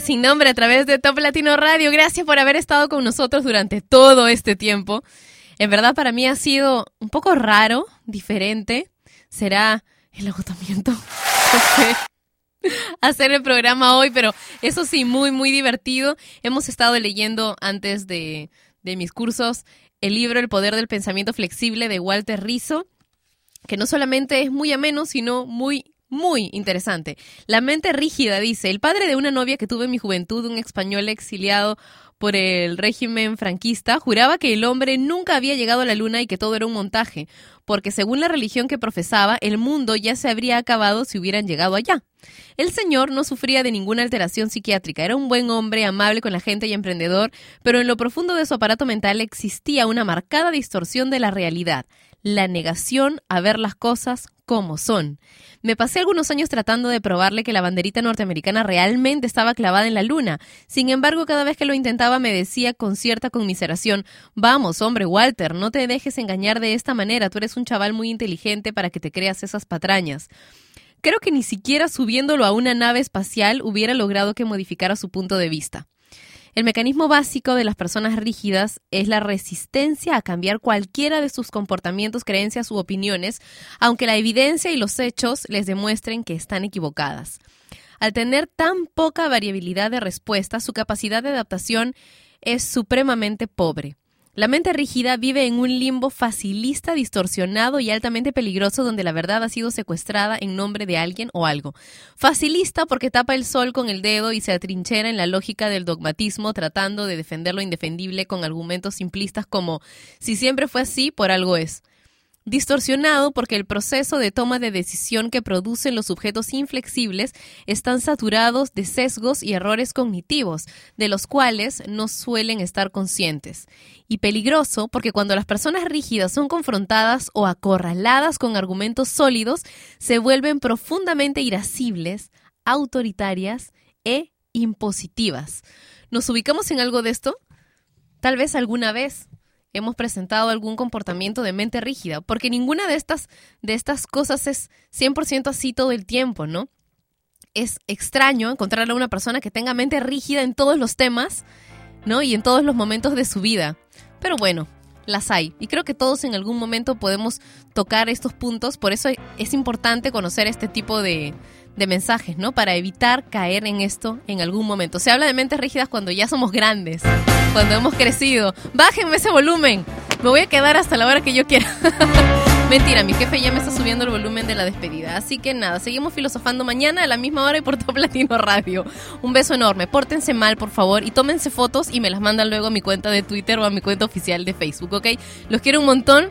Sin nombre a través de Top Latino Radio. Gracias por haber estado con nosotros durante todo este tiempo. En verdad para mí ha sido un poco raro, diferente. Será el agotamiento. (laughs) Hacer el programa hoy, pero eso sí, muy, muy divertido. Hemos estado leyendo antes de, de mis cursos el libro El Poder del Pensamiento Flexible de Walter Rizzo, que no solamente es muy ameno, sino muy, muy interesante. La mente rígida dice, el padre de una novia que tuve en mi juventud, un español exiliado por el régimen franquista, juraba que el hombre nunca había llegado a la luna y que todo era un montaje, porque según la religión que profesaba, el mundo ya se habría acabado si hubieran llegado allá. El señor no sufría de ninguna alteración psiquiátrica, era un buen hombre, amable con la gente y emprendedor, pero en lo profundo de su aparato mental existía una marcada distorsión de la realidad, la negación a ver las cosas como son. Me pasé algunos años tratando de probarle que la banderita norteamericana realmente estaba clavada en la luna. Sin embargo, cada vez que lo intentaba me decía con cierta conmiseración, vamos, hombre, Walter, no te dejes engañar de esta manera, tú eres un chaval muy inteligente para que te creas esas patrañas. Creo que ni siquiera subiéndolo a una nave espacial hubiera logrado que modificara su punto de vista. El mecanismo básico de las personas rígidas es la resistencia a cambiar cualquiera de sus comportamientos, creencias u opiniones, aunque la evidencia y los hechos les demuestren que están equivocadas. Al tener tan poca variabilidad de respuesta, su capacidad de adaptación es supremamente pobre. La mente rígida vive en un limbo facilista, distorsionado y altamente peligroso donde la verdad ha sido secuestrada en nombre de alguien o algo. Facilista porque tapa el sol con el dedo y se atrinchera en la lógica del dogmatismo tratando de defender lo indefendible con argumentos simplistas como si siempre fue así, por algo es. Distorsionado porque el proceso de toma de decisión que producen los sujetos inflexibles están saturados de sesgos y errores cognitivos, de los cuales no suelen estar conscientes. Y peligroso porque cuando las personas rígidas son confrontadas o acorraladas con argumentos sólidos, se vuelven profundamente irascibles, autoritarias e impositivas. ¿Nos ubicamos en algo de esto? Tal vez alguna vez hemos presentado algún comportamiento de mente rígida, porque ninguna de estas, de estas cosas es 100% así todo el tiempo, ¿no? Es extraño encontrar a una persona que tenga mente rígida en todos los temas, ¿no? Y en todos los momentos de su vida. Pero bueno, las hay. Y creo que todos en algún momento podemos tocar estos puntos, por eso es importante conocer este tipo de, de mensajes, ¿no? Para evitar caer en esto en algún momento. Se habla de mentes rígidas cuando ya somos grandes, cuando hemos crecido. Bájenme ese volumen. Me voy a quedar hasta la hora que yo quiera. (laughs) Mentira, mi jefe ya me está subiendo el volumen de la despedida. Así que nada, seguimos filosofando mañana a la misma hora y por Top Latino Radio. Un beso enorme. Pórtense mal, por favor, y tómense fotos y me las mandan luego a mi cuenta de Twitter o a mi cuenta oficial de Facebook, ¿ok? Los quiero un montón.